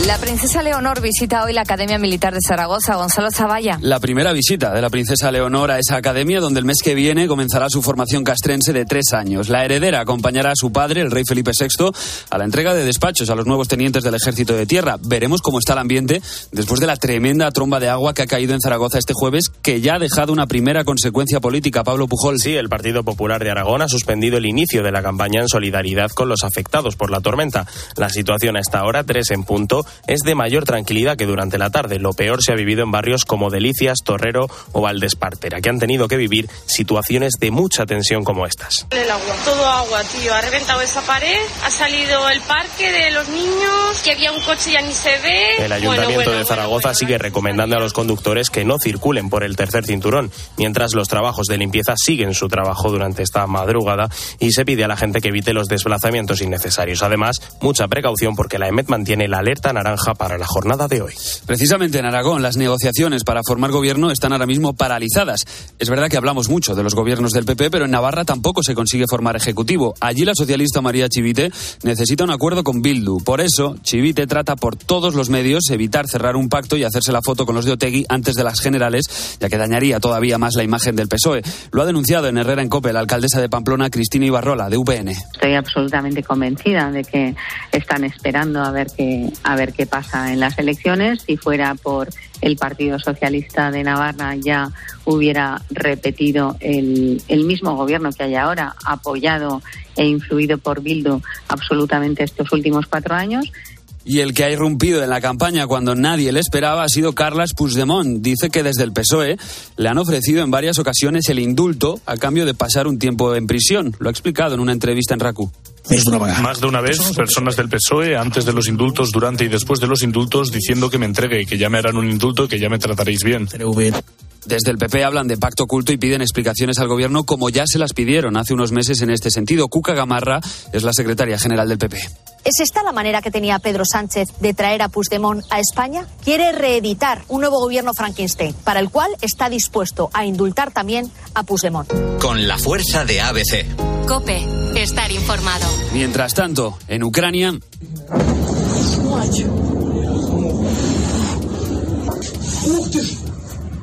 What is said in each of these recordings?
La princesa Leonor visita hoy la Academia Militar de Zaragoza. Gonzalo Zavalla. La primera visita de la princesa Leonor a esa academia, donde el mes que viene comenzará su formación castrense de tres años. La heredera acompañará a su padre, el rey Felipe VI, a la entrega de despachos a los nuevos tenientes del Ejército de Tierra. Veremos cómo está el ambiente después de la tremenda tromba de agua que ha caído en Zaragoza este jueves, que ya ha dejado una primera consecuencia política. Pablo Pujol. Sí, el Partido Popular de Aragón ha suspendido el inicio de la campaña en solidaridad con los afectados por la tormenta. La situación a esta hora, tres en punto, es de mayor tranquilidad que durante la tarde. Lo peor se ha vivido en barrios como Delicias, Torrero o Valdespartera, que han tenido que vivir situaciones de mucha tensión como estas. El agua, todo agua, tío. Ha reventado esa pared, ha salido el parque de los niños, que había un coche ya ni se ve. El Ayuntamiento de Zaragoza sigue recomendando a los conductores que no circulen por el tercer cinturón, mientras los trabajos de limpieza siguen su trabajo durante esta madrugada y se pide a la gente que evite los desplazamientos innecesarios. Además, mucha precaución porque la EMET mantiene la alerta naranja para la jornada de hoy. Precisamente en Aragón, las negociaciones para formar gobierno están ahora mismo paralizadas. Es verdad que hablamos mucho de los gobiernos del PP, pero en Navarra tampoco se consigue formar ejecutivo. Allí la socialista María Chivite necesita un acuerdo con Bildu. Por eso, Chivite trata por todos los medios evitar cerrar un pacto y hacerse la foto con los de Otegui antes de las generales, ya que dañaría todavía más la imagen del PSOE. Lo ha denunciado en Herrera en Cope la alcaldesa de Pamplona, Cristina Ibarrola, de UPN. Estoy absolutamente convencida de que están esperando a ver qué, a ver qué pasa en las elecciones. Si fuera por el Partido Socialista de Navarra ya hubiera repetido el, el mismo gobierno que hay ahora, apoyado e influido por Bildu absolutamente estos últimos cuatro años. Y el que ha irrumpido en la campaña cuando nadie le esperaba ha sido Carles Puigdemont. Dice que desde el PSOE le han ofrecido en varias ocasiones el indulto a cambio de pasar un tiempo en prisión. Lo ha explicado en una entrevista en RACU. Más de una vez, personas del PSOE, antes de los indultos, durante y después de los indultos, diciendo que me entregue, que ya me harán un indulto, que ya me trataréis bien. Desde el PP hablan de pacto oculto y piden explicaciones al gobierno como ya se las pidieron hace unos meses en este sentido. Cuca Gamarra es la secretaria general del PP. ¿Es esta la manera que tenía Pedro Sánchez de traer a Puigdemont a España? Quiere reeditar un nuevo gobierno Frankenstein, para el cual está dispuesto a indultar también a Puigdemont. Con la fuerza de ABC. Cope, estar informado. Mientras tanto, en Ucrania.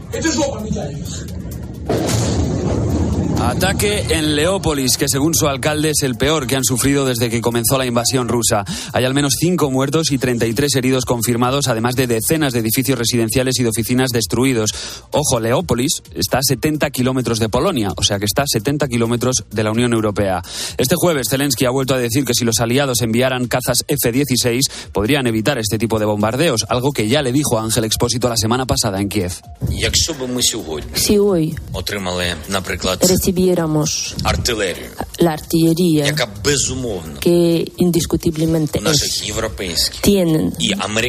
Het is op met. Ataque en Leópolis, que según su alcalde es el peor que han sufrido desde que comenzó la invasión rusa. Hay al menos cinco muertos y 33 heridos confirmados, además de decenas de edificios residenciales y de oficinas destruidos. Ojo, Leópolis está a 70 kilómetros de Polonia, o sea que está a 70 kilómetros de la Unión Europea. Este jueves, Zelensky ha vuelto a decir que si los aliados enviaran cazas F-16, podrían evitar este tipo de bombardeos, algo que ya le dijo a Ángel Expósito la semana pasada en Kiev. Si hoy recibiéramos la artillería que indiscutiblemente es, tienen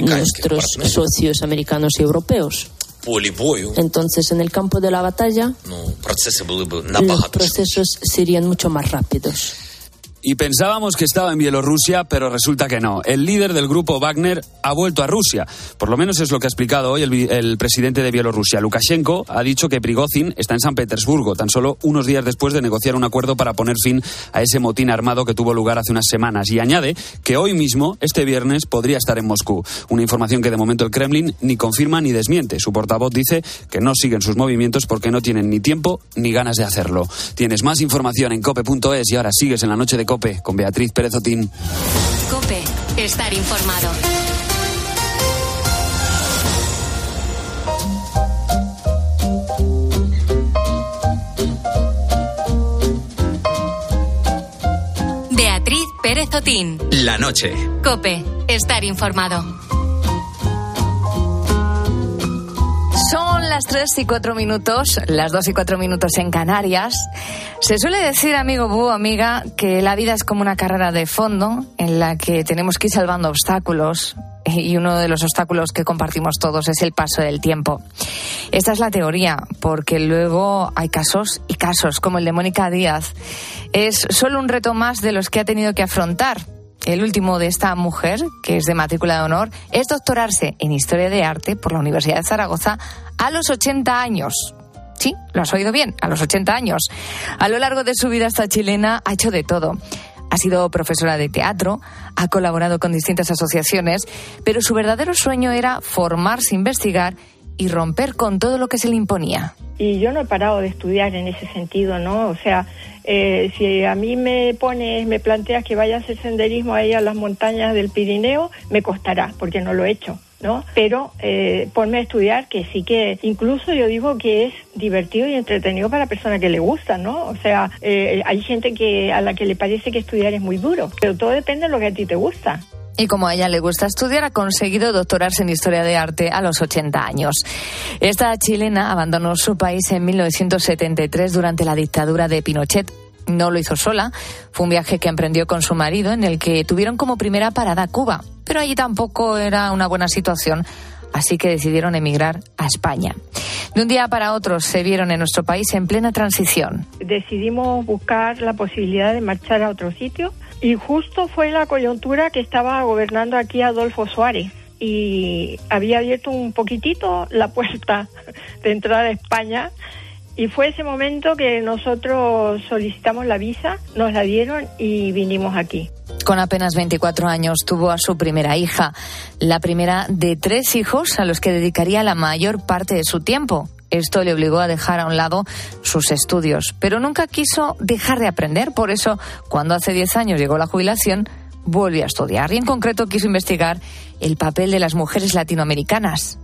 nuestros socios americanos y europeos. Entonces, en el campo de la batalla, los procesos serían mucho más rápidos. Y pensábamos que estaba en Bielorrusia, pero resulta que no. El líder del grupo Wagner ha vuelto a Rusia. Por lo menos es lo que ha explicado hoy el, presidente de Bielorrusia. Lukashenko ha dicho que Prigozhin está en San Petersburgo, tan solo unos días después de negociar un acuerdo para poner fin a ese motín armado que tuvo lugar hace unas semanas. Y añade que hoy mismo, este viernes, podría estar en Moscú. Una información que de momento el Kremlin ni confirma ni desmiente. Su portavoz dice que no siguen sus movimientos porque no tienen ni tiempo ni ganas de hacerlo. Tienes más información en cope.es y ahora sigues en la noche de Cope con Beatriz Pérez Otín. Cope, estar informado. Beatriz Pérez Otín. La noche. Cope, estar informado. Las 3 y 4 minutos, las 2 y 4 minutos en Canarias. Se suele decir, amigo Bu, amiga, que la vida es como una carrera de fondo en la que tenemos que ir salvando obstáculos y uno de los obstáculos que compartimos todos es el paso del tiempo. Esta es la teoría, porque luego hay casos y casos, como el de Mónica Díaz. Es solo un reto más de los que ha tenido que afrontar el último de esta mujer, que es de matrícula de honor, es doctorarse en Historia de Arte por la Universidad de Zaragoza a los 80 años. Sí, lo has oído bien, a los 80 años. A lo largo de su vida esta chilena ha hecho de todo. Ha sido profesora de teatro, ha colaborado con distintas asociaciones, pero su verdadero sueño era formarse, investigar y romper con todo lo que se le imponía. Y yo no he parado de estudiar en ese sentido, ¿no? O sea, eh, si a mí me pones, me planteas que vaya a hacer senderismo ahí a las montañas del Pirineo, me costará, porque no lo he hecho. ¿no? Pero eh, ponme a estudiar que sí que incluso yo digo que es divertido y entretenido para la persona que le gusta, ¿no? O sea, eh, hay gente que a la que le parece que estudiar es muy duro, pero todo depende de lo que a ti te gusta. Y como a ella le gusta estudiar, ha conseguido doctorarse en Historia de Arte a los 80 años. Esta chilena abandonó su país en 1973 durante la dictadura de Pinochet no lo hizo sola, fue un viaje que emprendió con su marido en el que tuvieron como primera parada Cuba, pero allí tampoco era una buena situación, así que decidieron emigrar a España. De un día para otro se vieron en nuestro país en plena transición. Decidimos buscar la posibilidad de marchar a otro sitio y justo fue la coyuntura que estaba gobernando aquí Adolfo Suárez y había abierto un poquitito la puerta de entrada a España y fue ese momento que nosotros solicitamos la visa, nos la dieron y vinimos aquí. Con apenas 24 años tuvo a su primera hija, la primera de tres hijos a los que dedicaría la mayor parte de su tiempo. Esto le obligó a dejar a un lado sus estudios, pero nunca quiso dejar de aprender. Por eso, cuando hace 10 años llegó la jubilación, volvió a estudiar y en concreto quiso investigar el papel de las mujeres latinoamericanas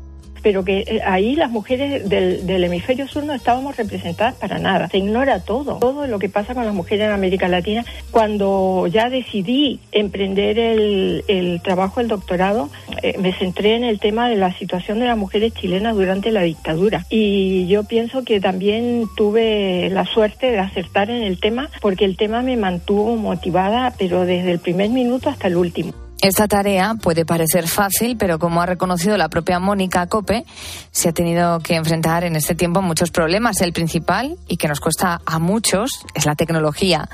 pero que eh, ahí las mujeres del, hemisferio sur no estábamos representadas para nada. Se ignora todo, todo lo que pasa con las mujeres en América Latina. Cuando ya decidí emprender el, trabajo, el doctorado, eh, me centré en el tema de la situación de las mujeres chilenas durante la dictadura. Y yo pienso que también tuve la suerte de acertar en el tema, porque el tema me mantuvo motivada, pero desde el primer minuto hasta el último. Esta tarea puede parecer fácil, pero como ha reconocido la propia Mónica Cope, se ha tenido que enfrentar en este tiempo muchos problemas. El principal, y que nos cuesta a muchos, es la tecnología.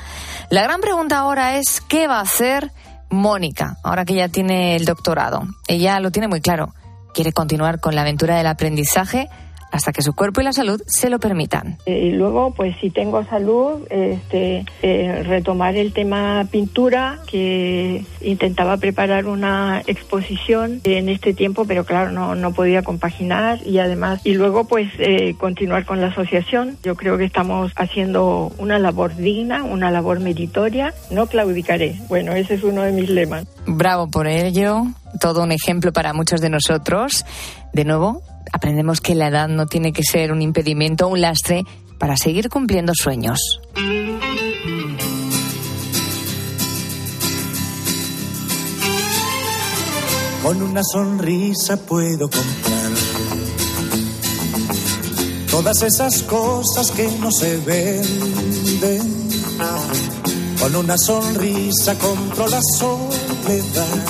La gran pregunta ahora es, ¿qué va a hacer Mónica, ahora que ya tiene el doctorado? Ella lo tiene muy claro. Quiere continuar con la aventura del aprendizaje hasta que su cuerpo y la salud se lo permitan. Eh, y luego, pues si tengo salud, este, eh, retomar el tema pintura, que intentaba preparar una exposición en este tiempo, pero claro, no, no podía compaginar y además, y luego pues eh, continuar con la asociación. Yo creo que estamos haciendo una labor digna, una labor meritoria, no claudicaré. Bueno, ese es uno de mis lemas. Bravo por ello, todo un ejemplo para muchos de nosotros. De nuevo, aprendemos que la edad no tiene que ser un impedimento o un lastre para seguir cumpliendo sueños. Con una sonrisa puedo comprar todas esas cosas que no se venden. Con una sonrisa compro la soledad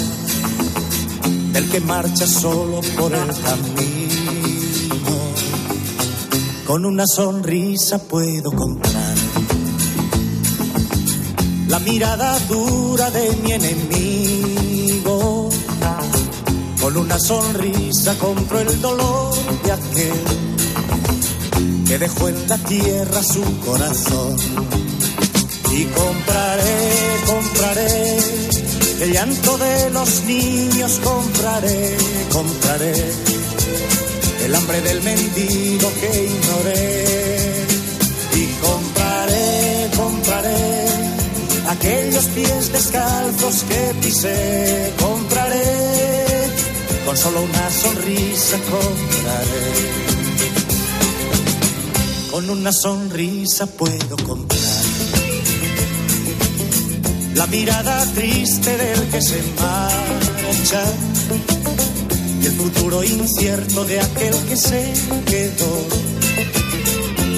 del que marcha solo por el camino con una sonrisa puedo comprar la mirada dura de mi enemigo. Con una sonrisa compro el dolor de aquel que dejó en la tierra su corazón. Y compraré, compraré el llanto de los niños, compraré, compraré el hambre del mendigo que ignoré. Y compraré, compraré aquellos pies descalzos que pisé. Compraré, con solo una sonrisa compraré. Con una sonrisa puedo comprar la mirada triste del que se marcha y el futuro incierto de aquel que se quedó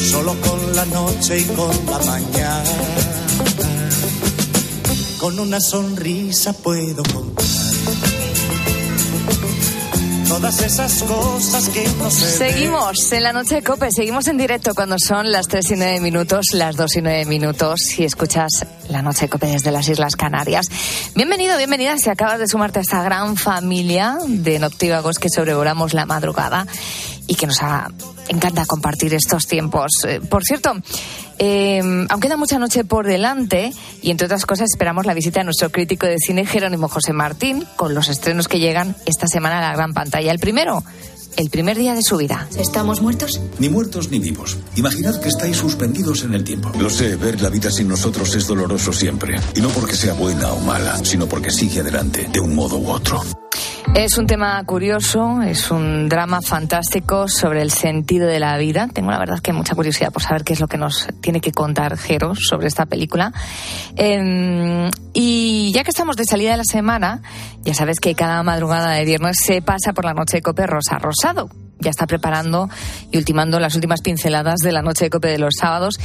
solo con la noche y con la mañana. Con una sonrisa puedo comprar todas esas cosas que no se Seguimos en la noche de Cope, seguimos en directo cuando son las 3 y 9 minutos, las 2 y 9 minutos, si escuchas la noche de Cope desde las Islas Canarias. Bienvenido, bienvenida si acabas de sumarte a esta gran familia de noctívagos que sobrevolamos la madrugada y que nos encanta compartir estos tiempos. Eh, por cierto, eh, aún queda mucha noche por delante y entre otras cosas esperamos la visita de nuestro crítico de cine Jerónimo José Martín con los estrenos que llegan esta semana a la gran pantalla. El primero, el primer día de su vida. ¿Estamos muertos? Ni muertos ni vivos. Imaginad que estáis suspendidos en el tiempo. Lo sé, ver la vida sin nosotros es doloroso siempre. Y no porque sea buena o mala, sino porque sigue adelante, de un modo u otro. Es un tema curioso, es un drama fantástico sobre el sentido de la vida. Tengo la verdad que mucha curiosidad por saber qué es lo que nos tiene que contar Jero sobre esta película. Em, y ya que estamos de salida de la semana, ya sabes que cada madrugada de viernes se pasa por la noche de Cope Rosa Rosado. Ya está preparando y ultimando las últimas pinceladas de la noche de Cope de los sábados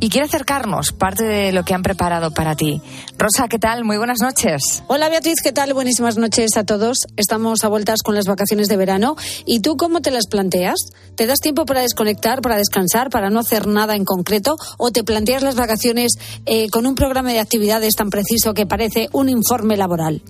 y quiere acercarnos parte de lo que han preparado para ti. Rosa, ¿qué tal? Muy buenas noches. Hola Beatriz, ¿qué tal? Buenísimas noches a todos. Estamos a vueltas con las vacaciones de verano. ¿Y tú cómo te las planteas? ¿Te das tiempo para desconectar, para descansar, para no hacer nada en concreto? ¿O te planteas las vacaciones eh, con un programa de actividades tan preciso que parece un informe laboral?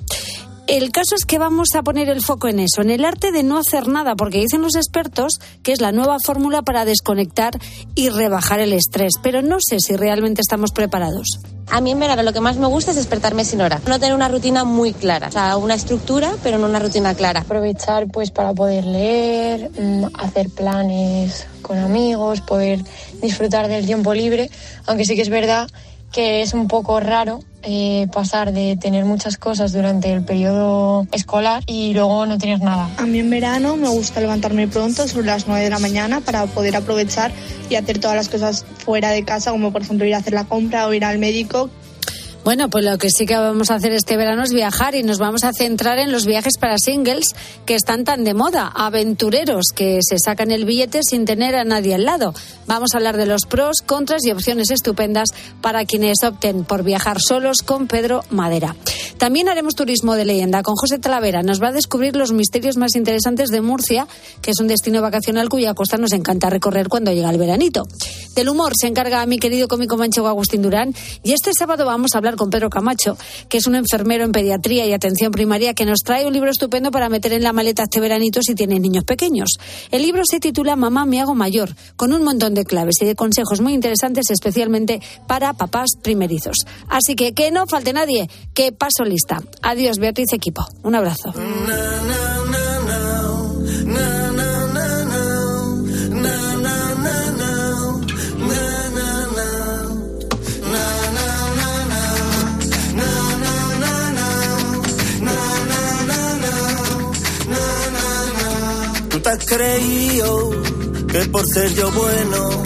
El caso es que vamos a poner el foco en eso, en el arte de no hacer nada, porque dicen los expertos que es la nueva fórmula para desconectar y rebajar el estrés, pero no sé si realmente estamos preparados. A mí en verano lo que más me gusta es despertarme sin hora, no tener una rutina muy clara, o sea, una estructura, pero no una rutina clara. Aprovechar pues para poder leer, mm, hacer planes con amigos, poder disfrutar del tiempo libre, aunque sí que es verdad que es un poco raro eh, pasar de tener muchas cosas durante el periodo escolar y luego no tener nada. A mí en verano me gusta levantarme pronto, sobre las 9 de la mañana, para poder aprovechar y hacer todas las cosas fuera de casa, como por ejemplo ir a hacer la compra o ir al médico, bueno, pues lo que sí que vamos a hacer este verano es viajar y nos vamos a centrar en los viajes para singles que están tan de moda, aventureros que se sacan el billete sin tener a nadie al lado. Vamos a hablar de los pros, contras y opciones estupendas para quienes opten por viajar solos con Pedro Madera. También haremos turismo de leyenda con José Talavera. Nos va a descubrir los misterios más interesantes de Murcia, que es un destino vacacional cuya costa nos encanta recorrer cuando llega el veranito. Del humor se encarga mi querido cómico manchego Agustín Durán y este sábado vamos a hablar con Pedro Camacho, que es un enfermero en pediatría y atención primaria que nos trae un libro estupendo para meter en la maleta este veranito si tiene niños pequeños. El libro se titula Mamá me hago mayor, con un montón de claves y de consejos muy interesantes, especialmente para papás primerizos. Así que que no falte nadie, que paso lista. Adiós, Beatriz Equipo. Un abrazo. Has creído que por ser yo bueno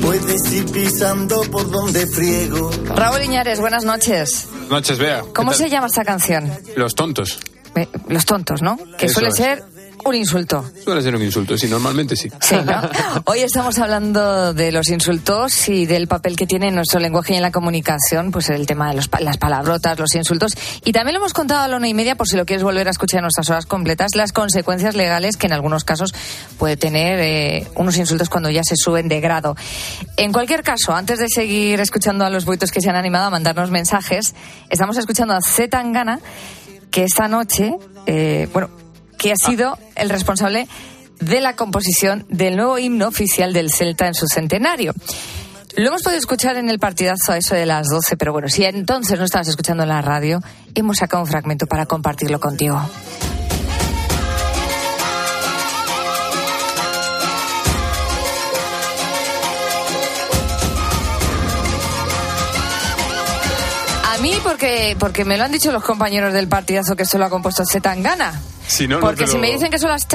puedes ir pisando por donde friego. Raúl Iñares, buenas noches. Noches, Bea. ¿Cómo se llama esta canción? Los tontos. Los tontos, ¿no? Que suele ser un insulto. Suele ser un insulto, sí, normalmente sí. Sí, ¿no? Hoy estamos hablando de los insultos y del papel que tiene en nuestro lenguaje y en la comunicación, pues el tema de las palabrotas, los insultos. Y también lo hemos contado a la una y media, por si lo quieres volver a escuchar en nuestras horas completas, las consecuencias legales que en algunos casos puede tener eh, unos insultos cuando ya se suben de grado. En cualquier caso, antes de seguir escuchando a los buitos que se han animado a mandarnos mensajes, estamos escuchando a Z Tangana, que esta noche, eh, bueno, que ha sido el responsable de la composición del nuevo himno oficial del Celta en su centenario. Lo hemos podido escuchar en el partidazo a eso de las 12, pero bueno, si entonces no estabas escuchando en la radio, hemos sacado un fragmento para compartirlo contigo. Porque, porque me lo han dicho los compañeros del partidazo que se lo ha compuesto Zetangana. Porque si me dicen que son las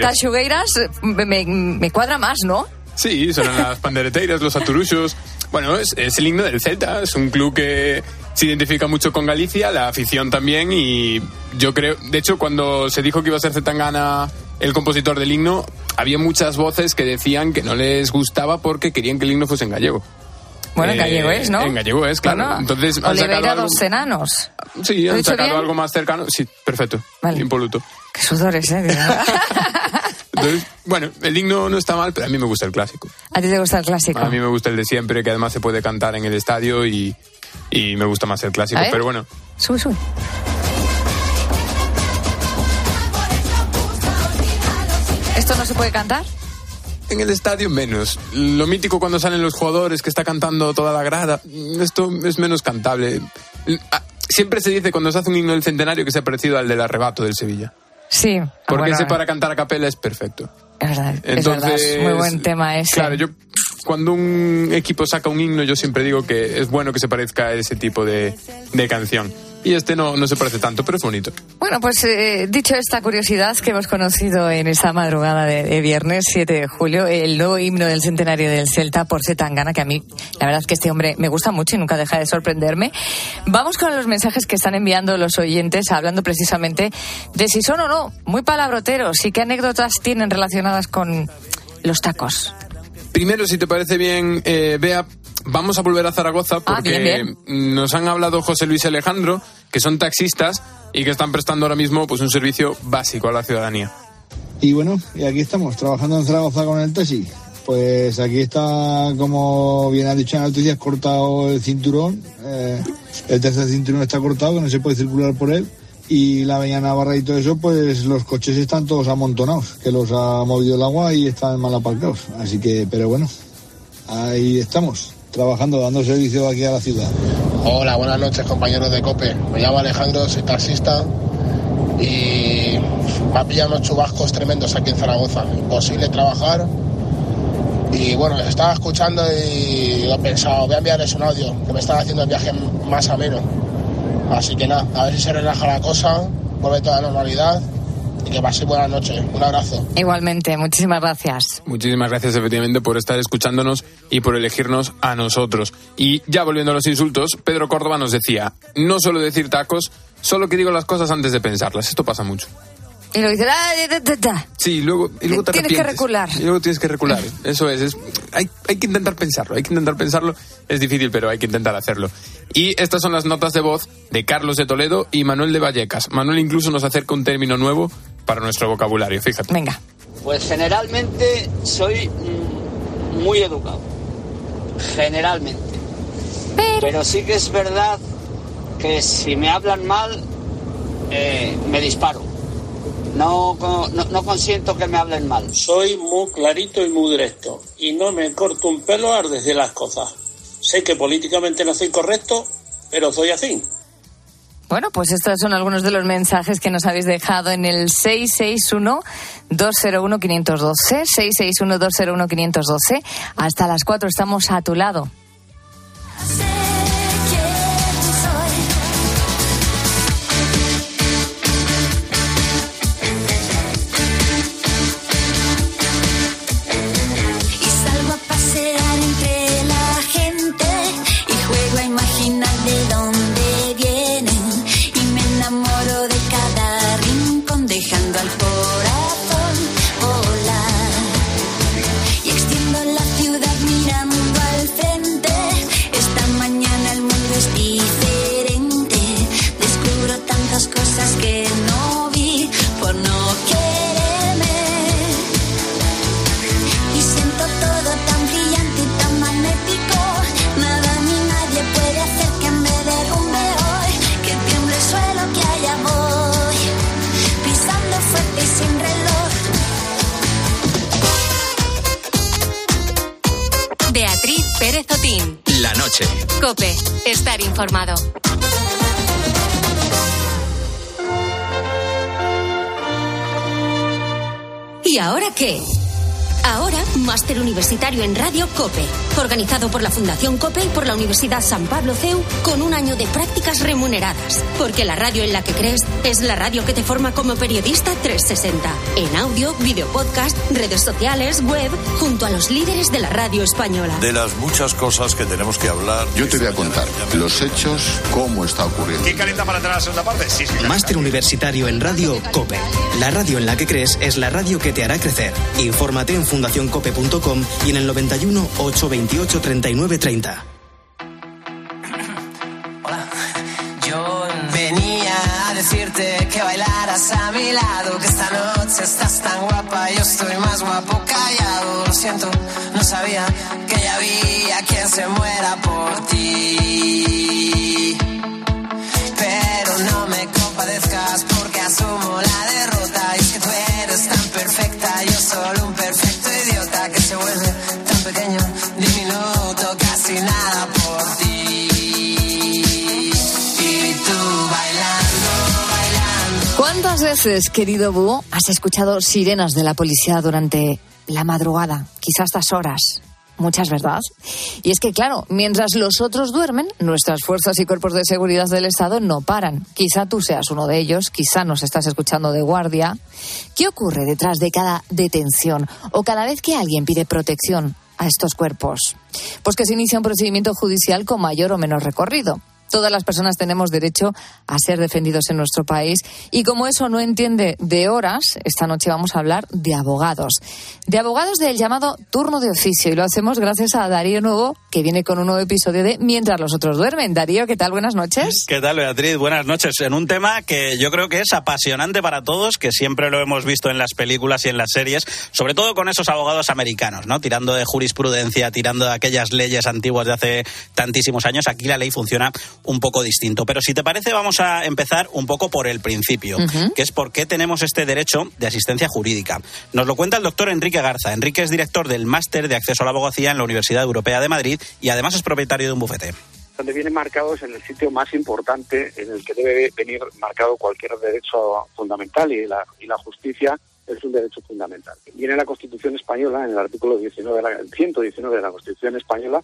tanchugueiras, me, me cuadra más, ¿no? Sí, son las pandereteiras, los aturuchos. Bueno, es, el himno del Celta, es un club que se identifica mucho con Galicia, la afición también, y yo creo, de hecho, cuando se dijo que iba a ser Zetangana el compositor del himno, había muchas voces que decían que no les gustaba porque querían que el himno fuese en gallego. Bueno, en gallego es, ¿no? En gallego es, claro. Entonces, han sacado algo... dos enanos. Sí, han sacado algo más cercano. Sí, perfecto. Vale. Impoluto. Qué sudores, ¿eh? Entonces, bueno, el himno no está mal, pero a mí me gusta el clásico. ¿A ti te gusta el clásico? A mí me gusta el de siempre, que además se puede cantar en el estadio y, y me gusta más el clásico. Pero bueno. Sube, sube. ¿Esto no se puede cantar? En el estadio menos. Lo mítico cuando salen los jugadores que está cantando toda la grada, esto es menos cantable. Ah, siempre se dice cuando se hace un himno del centenario que se ha parecido al del arrebato del Sevilla. Sí. Porque ese para cantar a capela es perfecto. Es verdad, Entonces, es muy buen tema ese. Claro, yo cuando un equipo saca un himno, yo siempre digo que es bueno que se parezca a ese tipo de, de canción y este no, no se parece tanto, pero es bonito. Bueno, pues eh, dicho esta curiosidad que hemos conocido en esa madrugada de, viernes 7 de julio, el nuevo himno del centenario del Celta por Zetangana, que a mí la verdad es que este hombre me gusta mucho y nunca deja de sorprenderme. Vamos con los mensajes que están enviando los oyentes hablando precisamente de si son o no muy palabroteros y qué anécdotas tienen relacionadas con los tacos. Primero, si te parece bien, eh, Bea, vamos a volver a Zaragoza ah, porque nos han hablado José Luis y Alejandro, que son taxistas y que están prestando ahora mismo pues un servicio básico a la ciudadanía. Y bueno, y aquí estamos, trabajando en Zaragoza con el taxi. Pues aquí está, como bien ha dicho en la noticia, cortado el cinturón. Eh, el tercer cinturón está cortado, que no se puede circular por él. Y la avenida Navarra y todo eso, pues los coches están todos amontonados, que los ha movido el agua y están mal aparcados. Así que, pero bueno, ahí estamos trabajando, dando servicio aquí a la ciudad. Hola, buenas noches compañeros de COPE. Me llamo Alejandro, soy taxista y me ha pillado unos chubascos tremendos aquí en Zaragoza. Imposible trabajar. Y bueno, estaba escuchando y he pensado, voy a enviarles un audio, que me están haciendo el viaje más ameno. Así que nada, a ver si se relaja la cosa, vuelve toda la normalidad y que pase buena noche. Un abrazo. Igualmente, muchísimas gracias. Muchísimas gracias efectivamente por estar escuchándonos y por elegirnos a nosotros. Y ya volviendo a los insultos, Pedro Córdoba nos decía, no solo decir tacos, solo que digo las cosas antes de pensarlas. Esto pasa mucho. Y luego dices, ah, Sí, luego, y luego te Tienes que recular. Y luego tienes que recular. Eso es. hay, hay, que intentar pensarlo. Hay que intentar pensarlo. Es difícil, pero hay que intentar hacerlo. Y estas son las notas de voz de Carlos de Toledo y Manuel de Vallecas. Manuel incluso nos acerca un término nuevo para nuestro vocabulario. Fíjate. Venga. Pues generalmente soy mm, muy educado. Generalmente. Pero, sí que es verdad que si me hablan mal, eh, me disparo. No, no, no, consiento que me hablen mal. Soy muy clarito y muy directo. Y no me corto un pelo a decir las cosas. Sé que políticamente no soy correcto, pero soy así. Bueno, pues estos son algunos de los mensajes que nos habéis dejado en el 661-201-512. 661-201-512. Hasta las 4 estamos a tu lado. Cope, estar informado. ¿Y ahora qué? Ahora, máster universitario en Radio COPE, organizado por la Fundación COPE y por la Universidad San Pablo CEU, con un año de prácticas remuneradas. Porque la radio en la que crees es la radio que te forma como periodista 360. En audio, video podcast, redes sociales, web, junto a los líderes de la radio española. De las muchas cosas que tenemos que hablar. Yo te voy a contar los hechos, cómo está ocurriendo. ¿Qué calienta para entrar a la segunda parte? Sí, sí. Máster universitario en Radio COPE. La radio en la que crees es la radio que te hará crecer. Infórmate en fundacioncope.com y en el 91 828 39 30. Hola, yo venía a decirte que bailaras a mi lado, que esta noche estás tan guapa, yo estoy más guapo callado. Lo siento, no sabía que ya había quien se muera por ti. Pero no me compadezcas porque asumo la derrota y es que tú eres tan perfecta, yo ¿Cuántas veces, querido Búho, has escuchado sirenas de la policía durante la madrugada? Quizás estas horas. Muchas, ¿verdad? Y es que, claro, mientras los otros duermen, nuestras fuerzas y cuerpos de seguridad del Estado no paran. Quizá tú seas uno de ellos, quizá nos estás escuchando de guardia. ¿Qué ocurre detrás de cada detención o cada vez que alguien pide protección a estos cuerpos? Pues que se inicia un procedimiento judicial con mayor o menor recorrido. Todas las personas tenemos derecho a ser defendidos en nuestro país y como eso no entiende de horas, esta noche vamos a hablar de abogados. De abogados del llamado turno de oficio y lo hacemos gracias a Darío Nuevo, que viene con un nuevo episodio de Mientras los otros duermen. Darío, ¿qué tal? Buenas noches. ¿Qué tal, Beatriz? Buenas noches. En un tema que yo creo que es apasionante para todos, que siempre lo hemos visto en las películas y en las series, sobre todo con esos abogados americanos, ¿no? Tirando de jurisprudencia, tirando de aquellas leyes antiguas de hace tantísimos años. Aquí la ley funciona un poco distinto. Pero si te parece, vamos a empezar un poco por el principio, que es por qué tenemos este derecho de asistencia jurídica. Nos lo cuenta el doctor Enrique Garza. Enrique es director del Máster de Acceso a la Abogacía en la Universidad Europea de Madrid y además es propietario de un bufete. donde viene marcado es en el sitio más importante en el que debe venir marcado cualquier derecho fundamental y la, y la justicia es un derecho fundamental. Viene en la Constitución española, en el artículo 19 de la, el 119 de la Constitución española,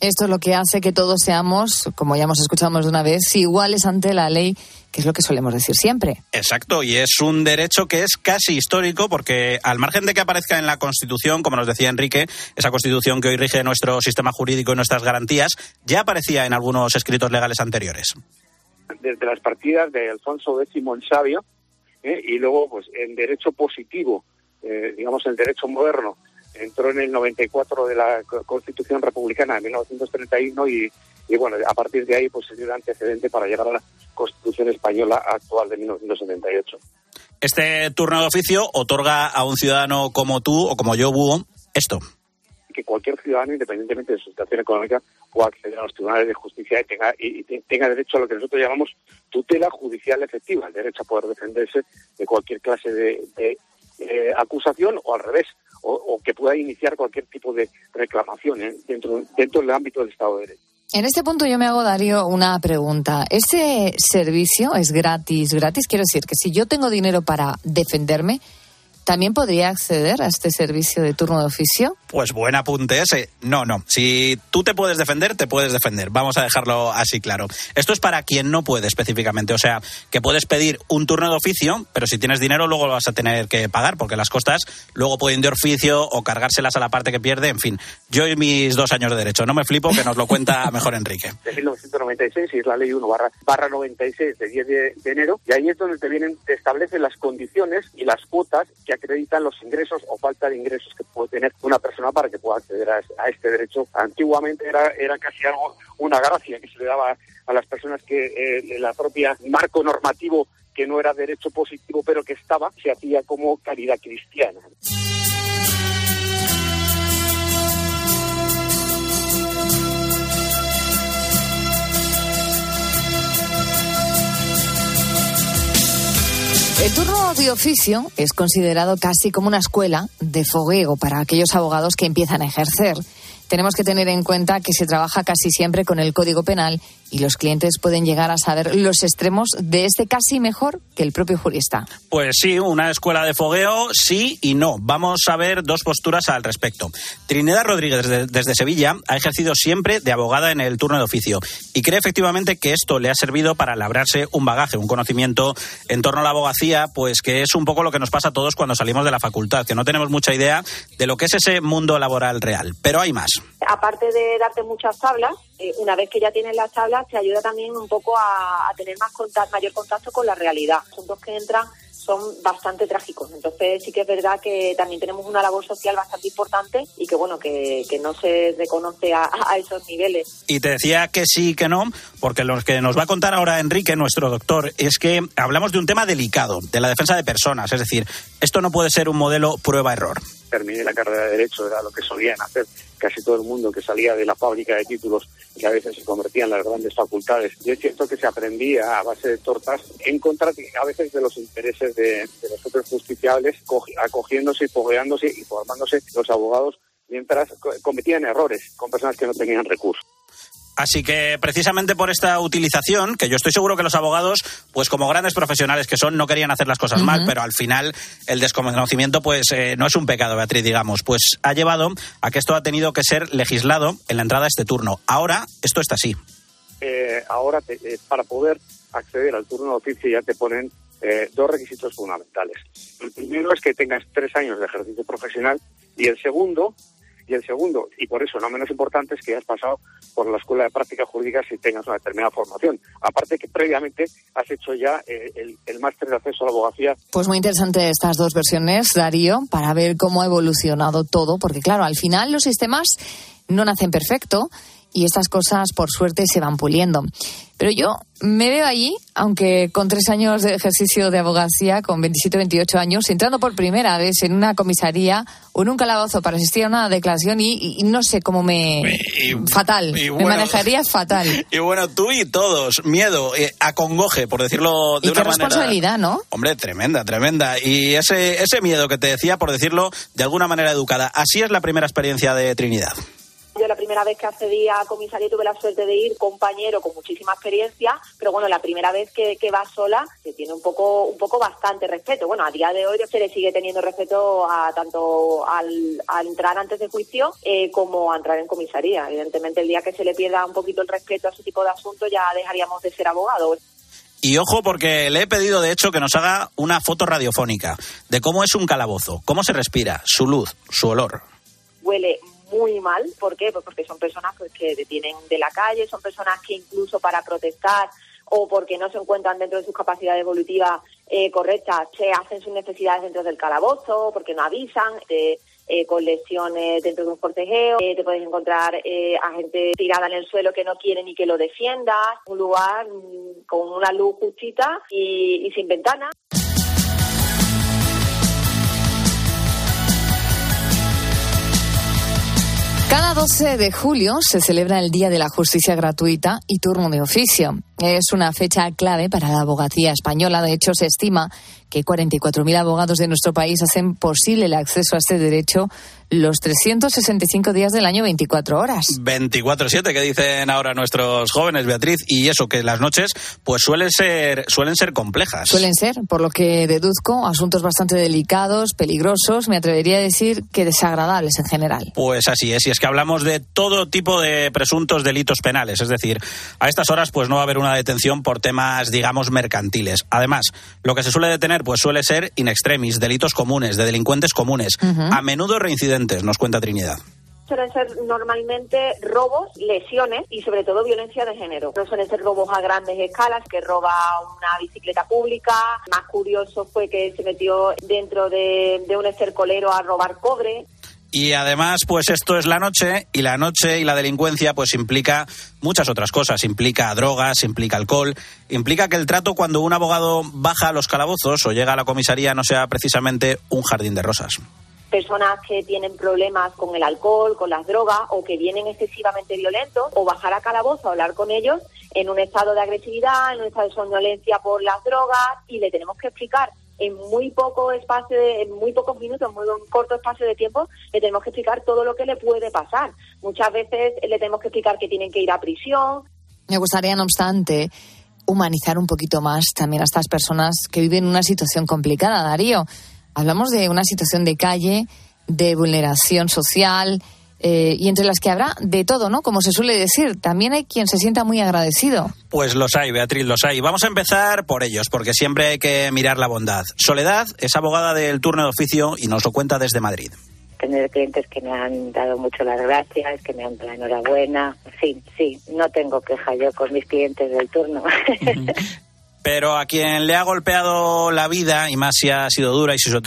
Esto es lo que hace que todos seamos, como ya hemos escuchado más de una vez, iguales ante la ley, que es lo que solemos decir siempre. Exacto, y es un derecho que es casi histórico porque al margen de que aparezca en la Constitución, como nos decía Enrique, esa Constitución que hoy rige nuestro sistema jurídico y nuestras garantías, ya aparecía en algunos escritos legales anteriores. desde las partidas de Alfonso X el Sabio, ¿eh? y luego pues en derecho positivo, eh, digamos el derecho moderno, entró en el 94 de la Co- Constitución Republicana de 1931 y, y bueno, a partir de ahí pues se dio el antecedente para llegar a la Constitución Española actual de 1978. Este turno de oficio otorga a un ciudadano como tú o como yo, Búho, esto. que cualquier ciudadano, independientemente de su situación económica, pueda acceder a los tribunales de justicia y tenga, y, y te- tenga derecho a lo que nosotros llamamos tutela judicial efectiva, el derecho a poder defenderse de cualquier clase de, de, eh, acusación o al revés, o, que pueda iniciar cualquier tipo de reclamación ¿eh? dentro, dentro del ámbito del Estado de Derecho. En este punto yo me hago, Darío, una pregunta. ¿Ese servicio es gratis? Gratis quiero decir que si yo tengo dinero para defenderme, ¿también podría acceder a este servicio de turno de oficio? Pues buen apunte ese. No, no. Si tú te puedes defender, te puedes defender. Vamos a dejarlo así claro. Esto es para quien no puede específicamente. O sea, que puedes pedir un turno de oficio, pero si tienes dinero luego lo vas a tener que pagar, porque las costas luego pueden de oficio o cargárselas a la parte que pierde. En fin, yo y mis dos años de derecho. No me flipo, que nos lo cuenta mejor Enrique. de 1996 y es la ley 1 barra, barra 96 de 10 de, de enero y ahí es donde te vienen te establecen las condiciones y las cuotas que acreditan los ingresos o falta de ingresos que puede tener una persona para que pueda acceder a, a este derecho. Antiguamente era era casi algo una gracia que se le daba a las personas que eh, la propia marco normativo que no era derecho positivo pero que estaba se hacía como caridad cristiana El turno de oficio es considerado casi como una escuela de fogueo para aquellos abogados que empiezan a ejercer. Tenemos que tener en cuenta que se trabaja casi siempre con el Código Penal y los clientes pueden llegar a saber los extremos de este casi mejor que el propio jurista. Pues sí, una escuela de fogueo, sí y no. Vamos a ver dos posturas al respecto. Trinidad Rodríguez, desde, desde Sevilla, ha ejercido siempre de abogada en el turno de oficio y cree efectivamente que esto le ha servido para labrarse un bagaje, un conocimiento en torno a la abogacía, pues que es un poco lo que nos pasa a todos cuando salimos de la facultad, que no tenemos mucha idea de lo que es ese mundo laboral real. Pero hay más. Aparte de darte muchas tablas, eh, una vez que ya tienes las tablas, te ayuda también un poco a, tener más mayor contacto con la realidad. Asuntos que entran son bastante trágicos. Entonces sí que es verdad que también tenemos una labor social bastante importante y que bueno, que, que no se reconoce a, a esos niveles. Y te decía que sí, que no, porque lo que nos va a contar ahora Enrique, nuestro doctor, es que hablamos de un tema delicado, de la defensa de personas. Es decir, esto no puede ser un modelo prueba-error. Terminé la carrera de Derecho, era lo que solían hacer casi todo el mundo que salía de la fábrica de títulos que a veces se convertían en las grandes facultades. Y es cierto que se aprendía a base de tortas en contra a veces de los intereses de, los otros justiciables, cogi- acogiéndose y fogueándose y formándose los abogados mientras cometían errores con personas que no tenían recursos. Así que precisamente por esta utilización, que yo estoy seguro que los abogados, pues como grandes profesionales que son, no querían hacer las cosas mal, pero al final el desconocimiento pues eh, no es un pecado, Beatriz, digamos, pues ha llevado a que esto ha tenido que ser legislado en la entrada a este turno. Ahora esto está así. Eh, ahora eh, para poder acceder al turno de oficio ya te ponen dos requisitos fundamentales. El primero es que tengas tres años de ejercicio profesional y el segundo y el segundo, y por eso no menos importante, es que has pasado por la Escuela de Prácticas Jurídicas y tengas una determinada formación. Aparte que previamente has hecho ya eh, el, el máster de acceso a la abogacía. Pues muy interesante estas dos versiones, Darío, para ver cómo ha evolucionado todo, porque claro, al final los sistemas no nacen perfecto y estas cosas, por suerte, se van puliendo. Pero yo me veo allí, aunque con tres años de ejercicio de abogacía, con 27, 28 años, entrando por primera vez en una comisaría o en un calabozo para asistir a una declaración y, no sé cómo me... fatal, me manejaría fatal. Y bueno, tú y todos, miedo, eh, acongoje, por decirlo de una qué responsabilidad, ¿no? Hombre, tremenda, tremenda. Y ese, ese miedo que te decía, por decirlo de alguna manera educada, así es la primera experiencia de Trinidad. Yo la primera vez que accedí a comisaría tuve la suerte de ir compañero con muchísima experiencia, pero bueno, la primera vez que, que va sola se tiene un poco, un poco bastante respeto. Bueno, a día de hoy se le sigue teniendo respeto a tanto al, entrar antes de juicio eh, como a entrar en comisaría. Evidentemente, el día que se le pierda un poquito el respeto a ese tipo de asuntos ya dejaríamos de ser abogados. Y ojo porque le he pedido de hecho que nos haga una foto radiofónica de cómo es un calabozo, cómo se respira, su luz, su olor. Huele muy mal. ¿Por qué? Pues porque son personas pues, que detienen de la calle, son personas que incluso para protestar o porque no se encuentran dentro de sus capacidades evolutivas eh, correctas, se hacen sus necesidades dentro del calabozo, porque no avisan, eh, con lesiones dentro de un forcejeo, eh, te puedes encontrar a gente tirada en el suelo que no quiere ni que lo defienda, un lugar mm, con una luz justita y, y sin ventana. Cada 12 de julio se celebra el Día de la Justicia Gratuita y Turno de Oficio. Es una fecha clave para la abogacía española. De hecho, se estima que 44.000 abogados de nuestro país hacen posible el acceso a este derecho los 365 días del año 24 horas. 24/7 que dicen ahora nuestros jóvenes, Beatriz, y eso que las noches pues suelen ser suelen ser complejas. Suelen ser, por lo que deduzco asuntos bastante delicados, peligrosos, me atrevería a decir que desagradables en general. Pues así es, y es que hablamos de todo tipo de presuntos delitos penales, es decir, a estas horas pues no va a haber una detención por temas digamos mercantiles. Además, lo que se suele detener pues suele ser in extremis, delitos comunes, de delincuentes comunes, a menudo reincidentes, nos cuenta Trinidad suelen ser normalmente robos, lesiones y sobre todo violencia de género. No suelen ser robos a grandes escalas, que roba una bicicleta pública. Más curioso fue que se metió dentro de, de un estercolero a robar cobre. Y además, pues esto es la noche y la noche y la delincuencia pues implica muchas otras cosas. Implica drogas, implica alcohol, implica que el trato cuando un abogado baja a los calabozos o llega a la comisaría no sea precisamente un jardín de rosas. Personas que tienen problemas con el alcohol, con las drogas o que vienen excesivamente violentos o bajar a calabozo a hablar con ellos en un estado de agresividad, en un estado de somnolencia por las drogas y le tenemos que explicar en muy poco espacio, en muy pocos minutos, en muy corto espacio de tiempo, le tenemos que explicar todo lo que le puede pasar. Muchas veces le tenemos que explicar que tienen que ir a prisión. Me gustaría, no obstante, humanizar un poquito más también a estas personas que viven una situación complicada, Darío. Hablamos de una situación de calle, de vulneración social, eh, y entre las que habrá de todo, ¿no? Como se suele decir, también hay quien se sienta muy agradecido. Pues los hay, Beatriz, los hay. Vamos a empezar por ellos, porque siempre hay que mirar la bondad. Soledad es abogada del turno de oficio y nos lo cuenta desde Madrid. Tener clientes que me han dado mucho las gracias, que me han dado la enhorabuena. Sí, sí, no tengo queja yo con mis clientes del turno. Pero a quien le ha golpeado la vida, y más si ha sido dura y su,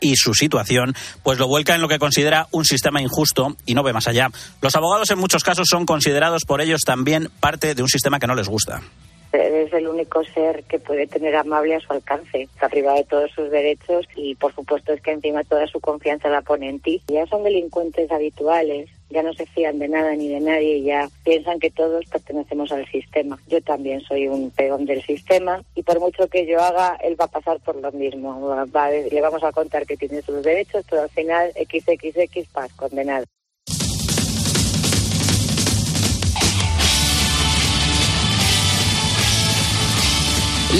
y su, situación, pues lo vuelca en lo que considera un sistema injusto y no ve más allá. Los abogados en muchos casos son considerados por ellos también parte de un sistema que no les gusta. Es el único ser que puede tener amable a su alcance. Está privado de todos sus derechos y, por supuesto, es que encima toda su confianza la pone en ti. Ya son delincuentes habituales, ya no se fían de nada ni de nadie, ya piensan que todos pertenecemos al sistema. Yo también soy un peón del sistema y por mucho que yo haga, él va a pasar por lo mismo. Va, le vamos a contar que tiene sus derechos, pero al final XXX paz, condenado.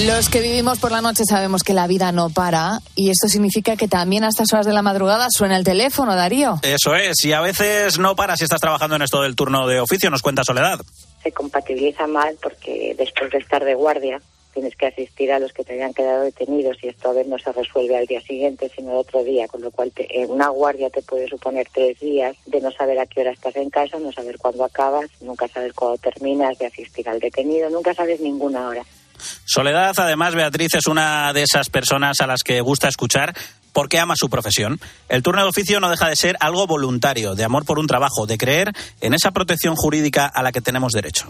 Los que vivimos por la noche sabemos que la vida no para y esto significa que también a estas horas de la madrugada suena el teléfono, Darío. Eso es, y a veces no para si estás trabajando en esto del turno de oficio, nos cuenta Soledad. Se compatibiliza mal porque después de estar de guardia tienes que asistir a los que te hayan quedado detenidos y esto a veces no se resuelve al día siguiente sino el otro día, con lo cual en una guardia te puede suponer tres días de no saber a qué hora estás en casa, no saber cuándo acabas, nunca saber cuándo terminas de asistir al detenido, nunca sabes ninguna hora. Soledad, además, Beatriz es una de esas personas a las que gusta escuchar porque ama su profesión. El turno de oficio no deja de ser algo voluntario, de amor por un trabajo, de creer en esa protección jurídica a la que tenemos derecho.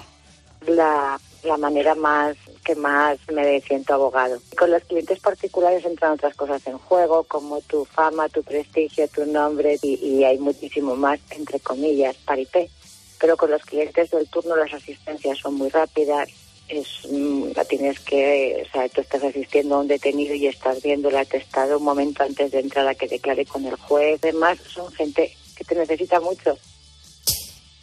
La, la manera más que más me siento abogado. Con los clientes particulares entran otras cosas en juego, como tu fama, tu prestigio, tu nombre, y, y hay muchísimo más, entre comillas, parité. Pero con los clientes del turno las asistencias son muy rápidas, es mm, la tienes que, o sea, tú estás asistiendo a un detenido y estás viendo el atestado un momento antes de entrar a que declare con el juez. Además, son gente que te necesita mucho.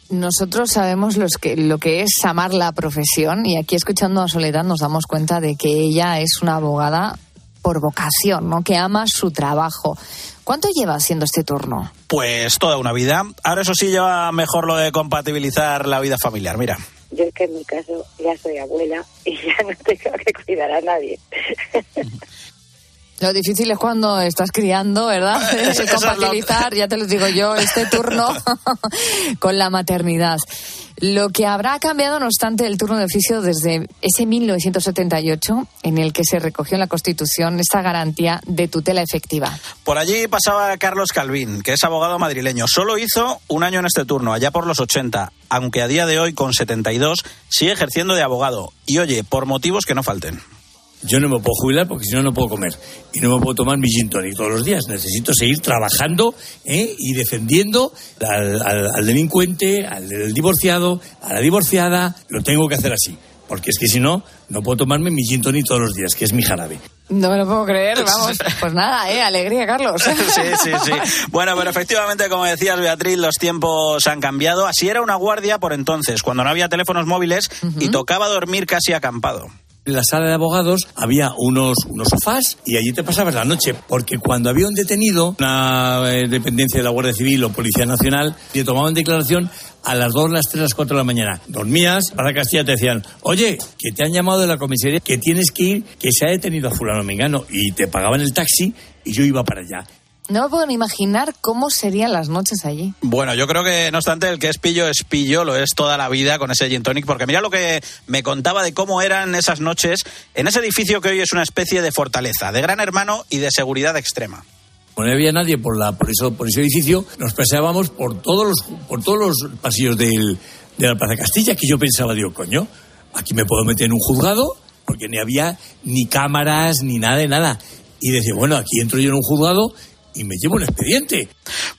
Nosotros sabemos los que, lo que es amar la profesión y aquí escuchando a Soledad nos damos cuenta de que ella es una abogada por vocación, ¿no? Que ama su trabajo. ¿Cuánto lleva haciendo este turno? Pues toda una vida. Ahora eso sí lleva mejor lo de compatibilizar la vida familiar. Mira. Yo es que en mi caso ya soy abuela y ya no tengo que cuidar a nadie. Lo difícil es cuando estás criando, ¿verdad? Es compatibilizar, ya te lo digo yo, este turno con la maternidad. Lo que habrá cambiado, no obstante, el turno de oficio desde ese 1978, en el que se recogió en la Constitución esta garantía de tutela efectiva. Por allí pasaba Carlos Calvín, que es abogado madrileño. Solo hizo un año en este turno, allá por los 80, aunque a día de hoy, con 72, sigue ejerciendo de abogado. Y oye, por motivos que no falten. Yo no me puedo jubilar porque si no, no puedo comer. Y no me puedo tomar mi gin tonic todos los días. Necesito seguir trabajando ¿eh? y defendiendo al, delincuente, al, divorciado, a la divorciada. Lo tengo que hacer así. Porque es que si no, no puedo tomarme mi gin tonic todos los días, que es mi jarabe. No me lo puedo creer, vamos. Pues nada, ¿eh? Alegría, Carlos. Sí, sí, sí. Bueno, pero efectivamente, como decías, Beatriz, los tiempos han cambiado. Así era una guardia por entonces, cuando no había teléfonos móviles y tocaba dormir casi acampado en la sala de abogados había unos, unos sofás y allí te pasabas la noche, porque cuando había un detenido, una eh, dependencia de la Guardia Civil o Policía Nacional, te tomaban declaración a las 2, las 3, las 4 de la mañana. Dormías, para Castilla te decían, oye, que te han llamado de la comisaría, que tienes que ir, que se ha detenido a fulano mengano, y te pagaban el taxi y yo iba para allá. No me puedo ni imaginar cómo serían las noches allí. Bueno, yo creo que no obstante el que es pillo es pillo, lo es toda la vida con ese gin tonic, porque mira lo que me contaba de cómo eran esas noches en ese edificio que hoy es una especie de fortaleza, de gran hermano y de seguridad extrema. no había nadie por, la, por, eso, por ese edificio, nos paseábamos por todos los, por todos los pasillos del, de la Plaza Castilla, que yo pensaba, digo, coño, aquí me puedo meter en un juzgado, porque ni había ni cámaras, ni nada de nada. Y decía, bueno, aquí entro yo en un juzgado y me llevo un expediente.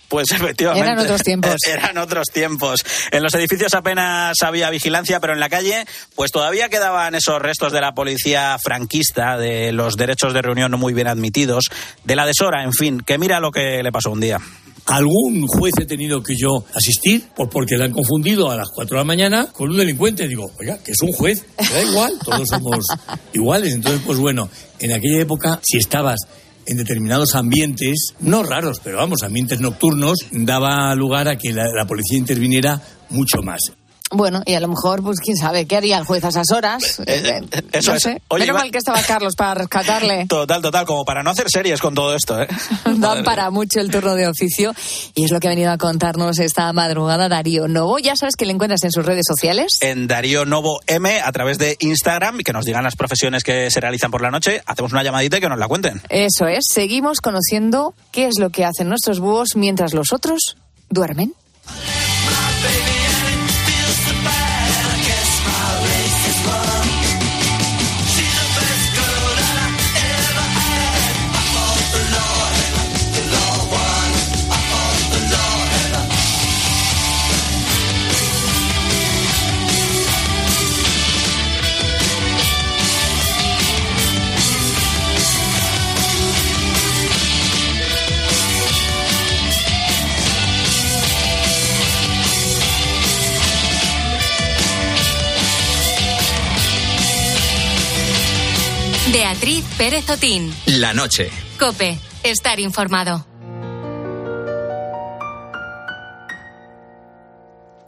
Pues efectivamente. Eran otros tiempos. Eran otros tiempos. En los edificios apenas había vigilancia, pero en la calle, pues todavía quedaban esos restos de la policía franquista, de los derechos de reunión no muy bien admitidos, de la deshora, en fin, que mira lo que le pasó un día. Algún juez he tenido que yo asistir pues porque le han confundido a las 4 de la mañana con un delincuente. Digo, oiga, que es un juez, da igual, todos somos iguales. Entonces, pues bueno, en aquella época, si estabas en determinados ambientes, no raros, pero vamos, ambientes nocturnos, daba lugar a que la, policía interviniera mucho más. Bueno, y a lo mejor, pues quién sabe, ¿qué haría el juez a esas horas? Eh, eh, eh, eso no sé. Menos mal que estaba Carlos para rescatarle. Total, total, como para no hacer series con todo esto. ¿eh? Dan para mucho el turno de oficio y es lo que ha venido a contarnos esta madrugada Darío Novo. Ya sabes que le encuentras en sus redes sociales. En Darío Novo M a través de Instagram y que nos digan las profesiones que se realizan por la noche. Hacemos una llamadita y que nos la cuenten. Eso es. Seguimos conociendo qué es lo que hacen nuestros búhos mientras los otros duermen. Beatriz Pérez Otín. La noche. Cope, estar informado.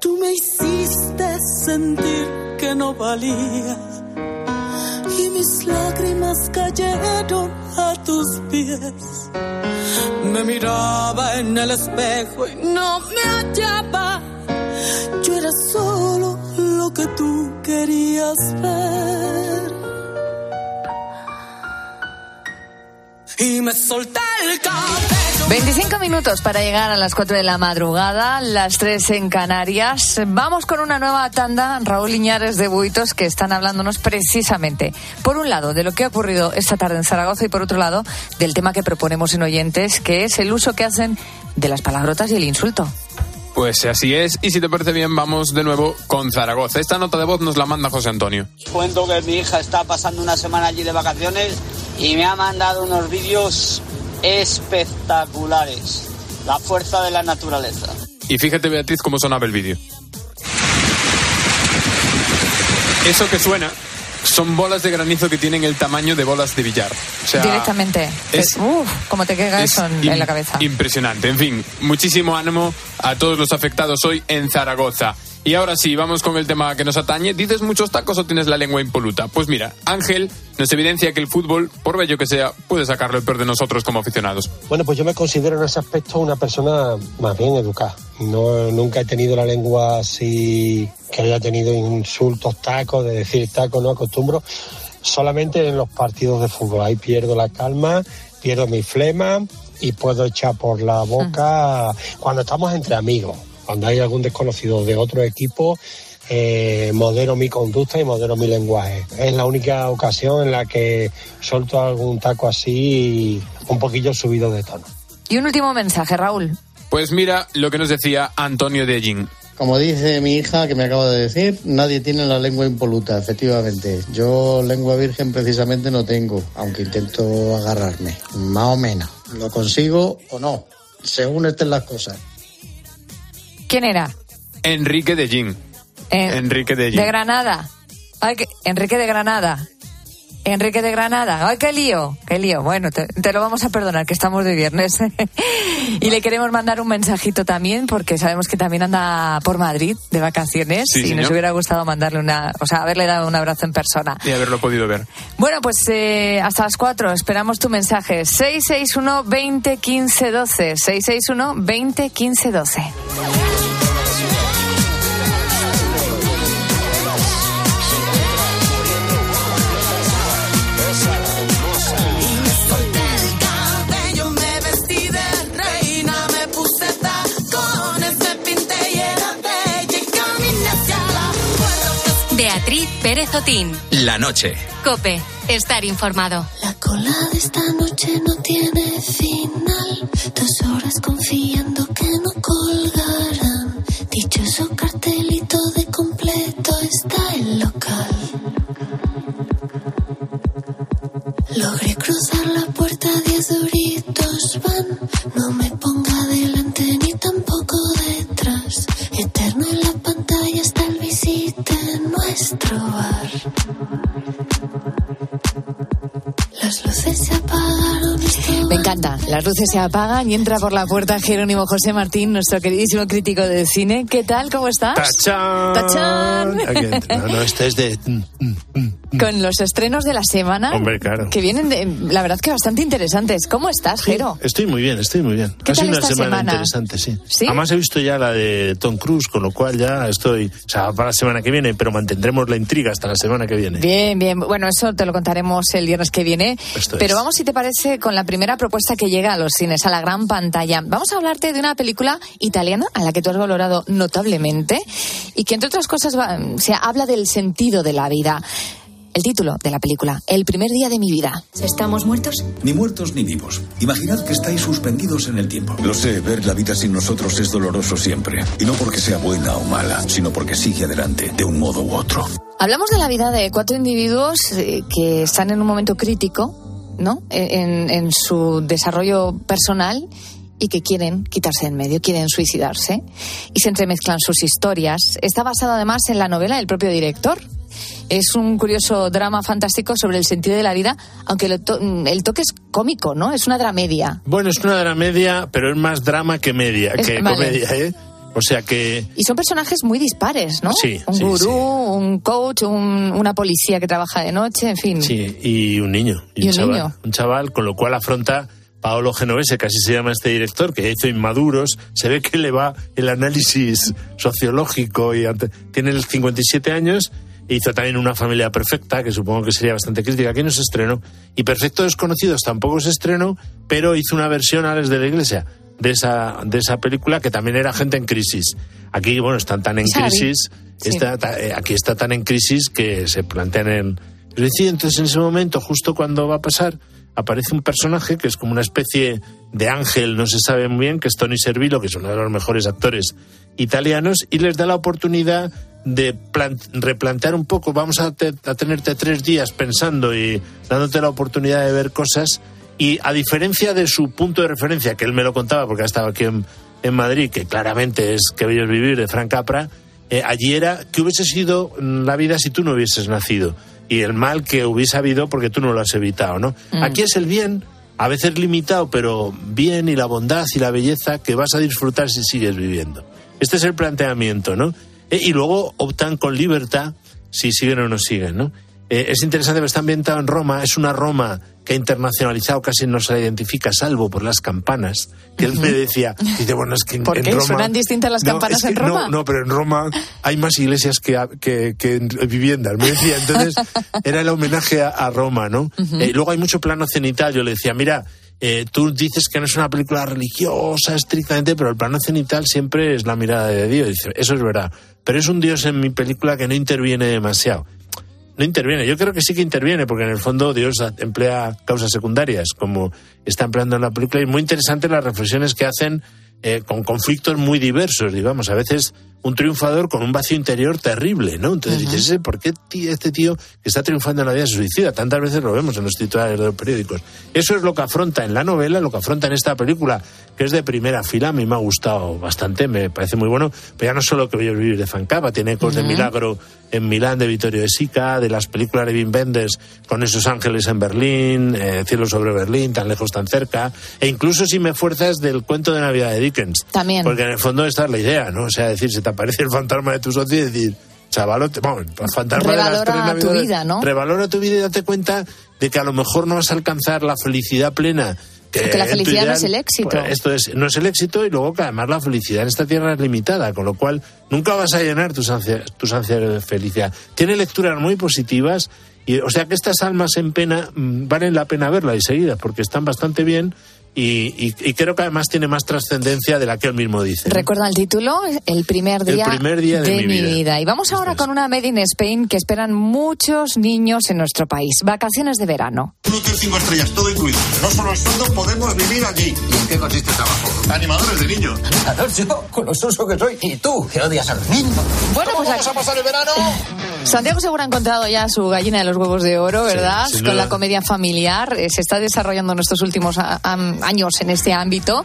Tú me hiciste sentir que no valía y mis lágrimas cayeron a tus pies. Me miraba en el espejo y no me hallaba. Yo era solo lo que tú querías ver. Y me solté el cabello. 25 minutos para llegar a las 4 de la madrugada, las 3 en Canarias. Vamos con una nueva tanda, Raúl Iñares de Buitos, que están hablándonos precisamente, por un lado, de lo que ha ocurrido esta tarde en Zaragoza y por otro lado, del tema que proponemos en oyentes, que es el uso que hacen de las palabrotas y el insulto. Pues así es, y si te parece bien, vamos de nuevo con Zaragoza. Esta nota de voz nos la manda José Antonio. Cuento que mi hija está pasando una semana allí de vacaciones y me ha mandado unos vídeos espectaculares. La fuerza de la naturaleza. Y fíjate, Beatriz, cómo sonaba el vídeo. Eso que suena son bolas de granizo que tienen el tamaño de bolas de billar. O sea, Directamente. es- Uf, como te queda es eso en la cabeza. Impresionante. En fin, muchísimo ánimo a todos los afectados hoy en Zaragoza. Y ahora sí, vamos con el tema que nos atañe. ¿Dices muchos tacos o tienes la lengua impoluta? Pues mira, Ángel nos evidencia que el fútbol, por bello que sea, puede sacarlo el peor de nosotros como aficionados. Bueno, pues yo me considero en ese aspecto una persona más bien educada. No, nunca he tenido la lengua así que haya tenido insultos, tacos, de decir tacos, no acostumbro. Solamente en los partidos de fútbol. Ahí pierdo la calma, pierdo mi flema y puedo echar por la boca cuando estamos entre amigos. Cuando hay algún desconocido de otro equipo, eh, modero mi conducta y modero mi lenguaje. Es la única ocasión en la que suelto algún taco así un poquillo subido de tono. Y un último mensaje, Raúl. Pues mira lo que nos decía Antonio de Ellín. Como dice mi hija que me acaba de decir, nadie tiene la lengua impoluta, efectivamente. Yo lengua virgen precisamente no tengo, aunque intento agarrarme, más o menos. ¿Lo consigo o no? Según estén las cosas. ¿Quién era? Enrique de. Eh, Enrique de Ellín. De Granada. Ay, que- Enrique de Granada. Enrique de Granada. ¡Ay, qué lío! ¡Qué lío! Bueno, te, te lo vamos a perdonar, que estamos de viernes. y le queremos mandar un mensajito también, porque sabemos que también anda por Madrid de vacaciones Sí, y nos hubiera gustado mandarle una, o sea, haberle dado un abrazo en persona. Y haberlo podido ver. Bueno, pues eh, hasta las 4 esperamos tu mensaje. 661 20 15 12. 661 20 15 12. Pérez Otín. La noche. Cope, estar informado. La cola de esta noche no tiene final, dos horas confiando que no colgarán. Dichoso cartelito de completo está el local. Logré cruzar la puerta, diez duritos van. No me ponga nuestro bar. Las luces se apagaron. Me encanta. Las luces se apagan y entra por la puerta Jerónimo José Martín, nuestro queridísimo crítico de cine. ¿Qué tal? ¿Cómo estás? ¡Tachán! ¡Tachán! No, no, este es de... Con los estrenos de la semana. Hombre, claro. Que vienen, de, la verdad, que bastante interesantes. ¿Cómo estás, Jero? Estoy muy bien, estoy muy bien. ¿Qué ha sido una esta semana, semana? interesante, sí. ¿Sí? Además he visto ya la de Tom Cruise, con lo cual ya estoy... O sea, para la semana que viene, pero mantendremos la intriga hasta la semana que viene. Bien, bien. Bueno, eso te lo contaremos el viernes que viene. Esto Pero es. vamos, si te parece, con la primera propuesta que llega a los cines, a la gran pantalla. Vamos a hablarte de una película italiana a la que tú has valorado notablemente y que, entre otras cosas, va- se habla del sentido de la vida. El título de la película, El primer día de mi vida. ¿Estamos muertos? Ni muertos ni vivos. Imaginad que estáis suspendidos en el tiempo. Lo sé, ver la vida sin nosotros es doloroso siempre. Y no porque sea buena o mala, sino porque sigue adelante, de un modo u otro. Hablamos de la vida de cuatro individuos eh, que están en un momento crítico, ¿no? En, en su desarrollo personal y que quieren quitarse en medio, quieren suicidarse y se entremezclan sus historias. Está basado además en la novela del propio director, es un curioso drama fantástico sobre el sentido de la vida, aunque lo to- el toque es cómico, ¿no? Es una dramedia. Bueno, es una dramedia, pero es más drama que media, Es- que vale. comedia, ¿eh? O sea que Y son personajes muy dispares, ¿no? Sí, un sí, gurú, sí. un coach, un- una policía que trabaja de noche, en fin. Sí, y un niño. Y un chaval, niño. Un chaval, con lo cual afronta Paolo Genovese, que así se llama este director, que hizo Inmaduros. Se ve que le va el análisis sociológico y ante- tiene el 57 años. Hizo también Una familia perfecta, que supongo que sería bastante crítica. Aquí no se estrenó. Y Perfecto Desconocidos tampoco se estrenó, pero hizo una versión a Les de la Iglesia de esa, de esa película que también era gente en crisis. Aquí, bueno, están tan en crisis, Sí. está, ta- eh, aquí está tan en crisis que se plantean en... Pero sí, entonces en ese momento, justo cuando va a pasar, aparece un personaje que es como una especie de ángel, no se sabe muy bien, que es Tony Servillo, que es uno de los mejores actores italianos, y les da la oportunidad de plan- replantear un poco, vamos a, te- a tenerte tres días pensando y dándote la oportunidad de ver cosas, y a diferencia de su punto de referencia, que él me lo contaba porque ha estado aquí en, en Madrid, que claramente es Que bello es vivir de Frank Capra, eh, allí era que hubiese sido la vida si tú no hubieses nacido y el mal que hubiese habido porque tú no lo has evitado, ¿no? Mm. Aquí es el bien, a veces limitado, pero bien y la bondad y la belleza que vas a disfrutar si sigues viviendo. Este es el planteamiento, ¿no? Eh, y luego optan con libertad si siguen o no siguen, ¿no? Eh, es interesante, pero está ambientado en Roma, es una Roma que ha internacionalizado, casi no se la identifica, salvo por las campanas, que él me decía, dice, bueno, es que en, ¿Por en? Roma... ¿Suenan distintas las No, campanas es que en Roma? No, no, pero en Roma hay más iglesias que, que, que viviendas, me decía. Entonces, era el homenaje a, a Roma, ¿no? Ujú. Eh, luego hay mucho plano cenital, yo le decía, mira, eh, tú dices que no es una película religiosa estrictamente, pero el plano cenital siempre es la mirada de Dios. Dice, eso es verdad. Pero es un Dios en mi película que no interviene demasiado. No interviene, yo creo que sí que interviene, porque en el fondo Dios emplea causas secundarias, como está empleando en la película, y muy interesante las reflexiones que hacen eh, con conflictos muy diversos, digamos. A veces un triunfador con un vacío interior terrible, ¿no? Entonces dices, "¿Ese ¿por qué tí- este tío que está triunfando en la vida se suicida? Tantas veces lo vemos en los titulares de los periódicos. Eso es lo que afronta en la novela, lo que afronta en esta película, que es de primera fila. A mí me ha gustado bastante, me parece muy bueno. Pero ya no solo que voy a vivir de Fancapa, tiene ecos de. Milagro en Milán de Vittorio de Sica, de las películas de Wim Wenders con esos ángeles en Berlín, eh, Cielo sobre Berlín, tan lejos, tan cerca, e incluso si me fuerzas del cuento de Navidad de Dickens. También. Porque en el fondo esta es la idea, ¿no? O sea, decir, se te aparece el fantasma de tu socio y decir, chavalote, bueno, el fantasma de las Revalora tres tu vida, ¿no? Revalora tu vida y date cuenta de que a lo mejor no vas a alcanzar la felicidad plena. Que, Porque la tu felicidad no es el éxito. pues, esto es, no es el éxito y luego que además la felicidad en esta tierra es limitada, con lo cual nunca vas a llenar tus ansias, tus ansias de felicidad. Tiene lecturas muy positivas y, o sea que estas almas en pena mm, valen la pena verlas y seguidas porque están bastante bien y, y- y creo que además tiene más trascendencia de la que él mismo dice. ¿no? Recuerda el título, El primer El día, primer día de mi vida. Y vamos ahora con una Made in Spain que esperan muchos niños en nuestro país. Vacaciones de verano. Un hotel cinco estrellas, todo incluido. No solo el sueldo, podemos vivir allí. ¿Y en qué consiste el trabajo? Animadores de niños. Animador yo, con lo suso que soy. Y tú, que odias a los niños. Bueno, pues vamos a pasar el verano? Santiago seguro ha encontrado ya su gallina de los huevos de oro, ¿verdad? Con la comedia familiar. Eh, Se está desarrollando en estos últimos años en este ámbito.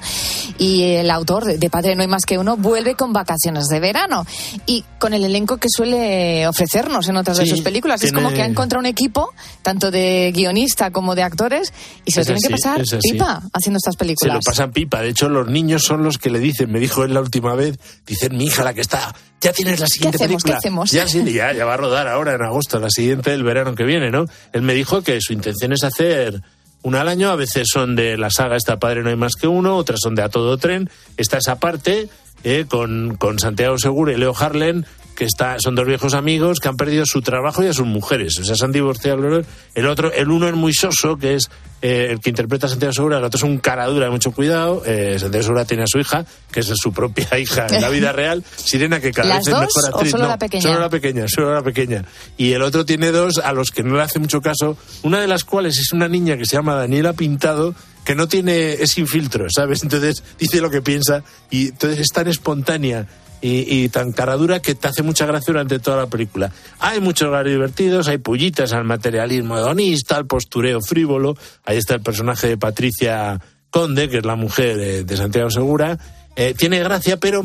Y el autor de, de Padre No hay más que uno vuelve con vacaciones de verano. Y con el elenco que suele ofrecernos en otras de Sí, sus películas. Es tiene- como que ha encontrado un equipo, tanto de guionista como de actores, y se lo Es tienen que así, pasar es así. pipa haciendo estas Se películas. lo pasan pipa. De hecho, los niños son los que le dicen, me dijo él la última vez, dicen, mi hija, la que está, ya tienes la siguiente hacemos? ¿Qué película. hacemos? Ya, sí, ya, ya va a rodar ahora en agosto, la siguiente del verano que viene, ¿no? Él me dijo que su intención es hacer una al año, a veces son de la saga esta Padre No hay más que uno, otras son de A Todo Tren. Está esa parte eh, con, con Santiago Segura y Leo Harlen, que está, son dos viejos amigos que han perdido su trabajo y a sus mujeres. O sea, se han divorciado. El otro, el uno es muy soso, que es eh, el que interpreta a Santiago Segura, el otro es un cara dura de mucho cuidado. Eh, Santiago Segura tiene a su hija, que es su propia hija en la vida real, Sirena, que cada ¿Las vez es mejor o actriz. solo No, la pequeña? Solo la pequeña, solo la pequeña. Y el otro tiene dos a los que no le hace mucho caso, una de las cuales es una niña que se llama Daniela Pintado, que no tiene, es sin filtro, ¿sabes? Entonces dice lo que piensa y entonces es tan espontánea y, y tan caradura que te hace mucha gracia durante toda la película. Hay muchos lugares divertidos, hay pullitas al materialismo hedonista, al postureo frívolo. Ahí está el personaje de Patricia Conde, que es la mujer de, Santiago Segura. Eh, tiene gracia, pero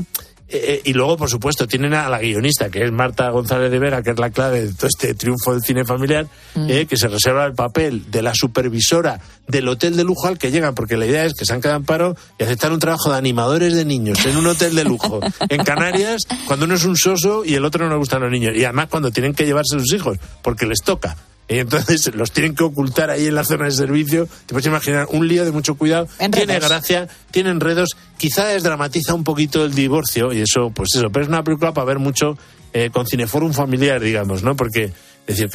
Eh, y luego, por supuesto, tienen a la guionista, que es Marta González de Vera, que es la clave de todo este triunfo del cine familiar, Mm. eh, que se reserva el papel de la supervisora del hotel de lujo al que llegan, porque la idea es que se han quedado en paro y aceptar un trabajo de animadores de niños en un hotel de lujo en Canarias, cuando uno es un soso y el otro no le gustan los niños. Y además cuando tienen que llevarse a sus hijos, porque les toca. Y entonces los tienen que ocultar ahí en la zona de servicio. Te puedes imaginar un lío de mucho cuidado. Enredos. Tiene gracia, tiene enredos. Quizá desdramatiza un poquito el divorcio y eso, pues eso. Pero es una película para ver mucho eh, con cineforum familiar, digamos, ¿no? Porque, es decir,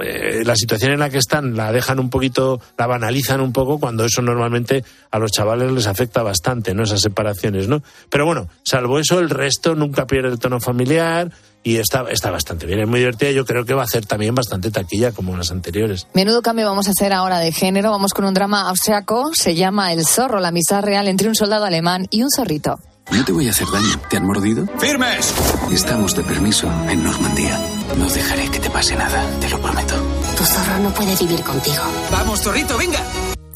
eh, la situación en la que están la dejan un poquito, la banalizan un poco cuando eso normalmente a los chavales les afecta bastante, ¿no? Esas separaciones, ¿no? Pero bueno, salvo eso, el resto nunca pierde el tono familiar y está, está bastante bien, es muy divertida. Yo creo que va a hacer también bastante taquilla como las anteriores. Menudo cambio vamos a hacer ahora de género. Vamos con un drama austriaco. Se llama El zorro, la amistad real entre un soldado alemán y un zorrito. No te voy a hacer daño. ¿Te han mordido? ¡Firmes! Estamos de permiso en Normandía. No dejaré que te pase nada, te lo prometo. Tu zorro no puede vivir contigo. Vamos, zorrito, venga.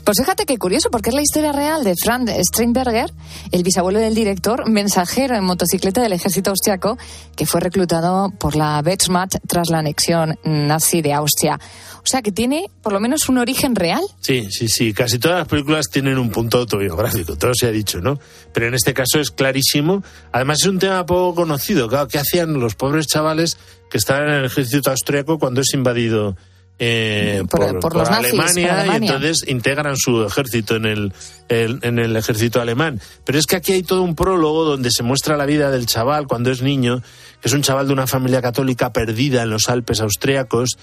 Pues fíjate qué curioso, porque es la historia real de Franz Steinberger, el bisabuelo del director, mensajero en motocicleta del ejército austriaco, que fue reclutado por la Wehrmacht tras la anexión nazi de Austria. O sea que tiene por lo menos un origen real. Sí, sí, sí. Casi todas las películas tienen un punto autobiográfico, todo se ha dicho, ¿no? Pero en este caso es clarísimo. Además es un tema poco conocido. Claro, ¿qué hacían los pobres chavales que estaban en el ejército austriaco cuando es invadido eh, Por- por nazis, Alemania, por Alemania. y entonces integran su ejército en el, el- en el ejército alemán. Pero es que aquí hay todo un prólogo donde se muestra la vida del chaval cuando es niño, que es un chaval de una familia católica perdida en los Alpes austriacos,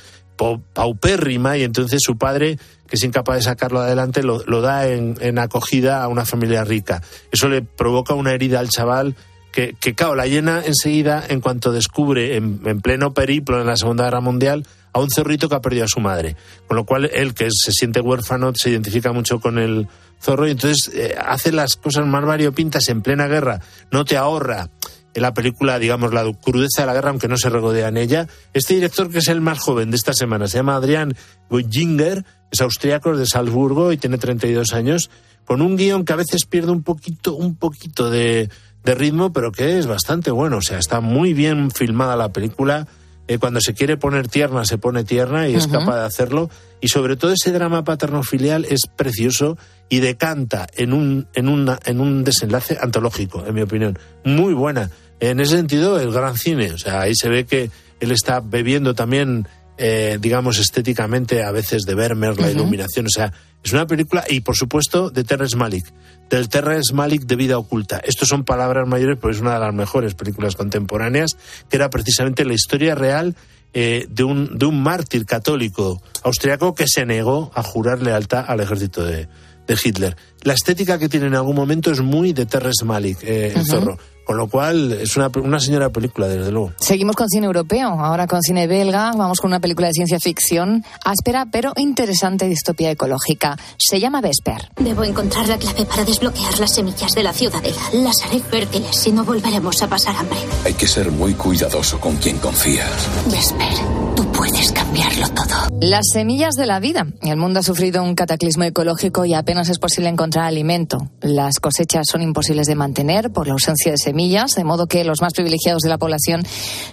paupérrima, y entonces su padre, que es incapaz de sacarlo adelante, lo, lo da en, en acogida a una familia rica. Eso le provoca una herida al chaval que, que claro, la llena enseguida en cuanto descubre en, en pleno periplo en la Segunda Guerra Mundial a un zorrito que ha perdido a su madre. Con lo cual él, que se siente huérfano, se identifica mucho con el zorro y entonces eh, hace las cosas más variopintas en plena guerra. No te ahorra en la película, digamos, la crudeza de la guerra, aunque no se regodea en ella. Este director, que es el más joven de esta semana, se llama Adrián Goyinger, es austriaco, es de Salzburgo y tiene 32 años, con un guion que a veces pierde un poquito, un poquito de, de ritmo, pero que es bastante bueno. O sea, está muy bien filmada la película. Eh, cuando se quiere poner tierna, se pone tierna y es capaz de hacerlo. Y sobre todo ese drama paterno-filial es precioso y decanta en un, en, una, en un desenlace antológico, en mi opinión. Muy buena. En ese sentido, el gran cine. O sea, ahí se ve que él está bebiendo también, eh, digamos, estéticamente a veces de Vermeer, la iluminación. O sea, es una película, y por supuesto, de Terrence Malick. Del Terrence Malick de Vida Oculta. Estos son palabras mayores, pero es una de las mejores películas contemporáneas, que era precisamente la historia real eh, de, un, de un mártir católico austriaco que se negó a jurar lealtad al ejército de, de Hitler. La estética que tiene en algún momento es muy de Terrence Malick, eh, el zorro. Con lo cual, es una, una señora película, desde luego. Seguimos con cine europeo, ahora con cine belga. Vamos con una película de ciencia ficción áspera pero interesante distopía ecológica. Se llama Vesper. Debo encontrar la clave para desbloquear las semillas de la ciudadela. Las haré fértiles, si no volveremos a pasar hambre. Hay que ser muy cuidadoso con quien confías. Vesper, tú puedes cambiarlo todo. Las semillas de la vida. El mundo ha sufrido un cataclismo ecológico y apenas es posible encontrar alimento. Las cosechas son imposibles de mantener por la ausencia de semillas, de modo que los más privilegiados de la población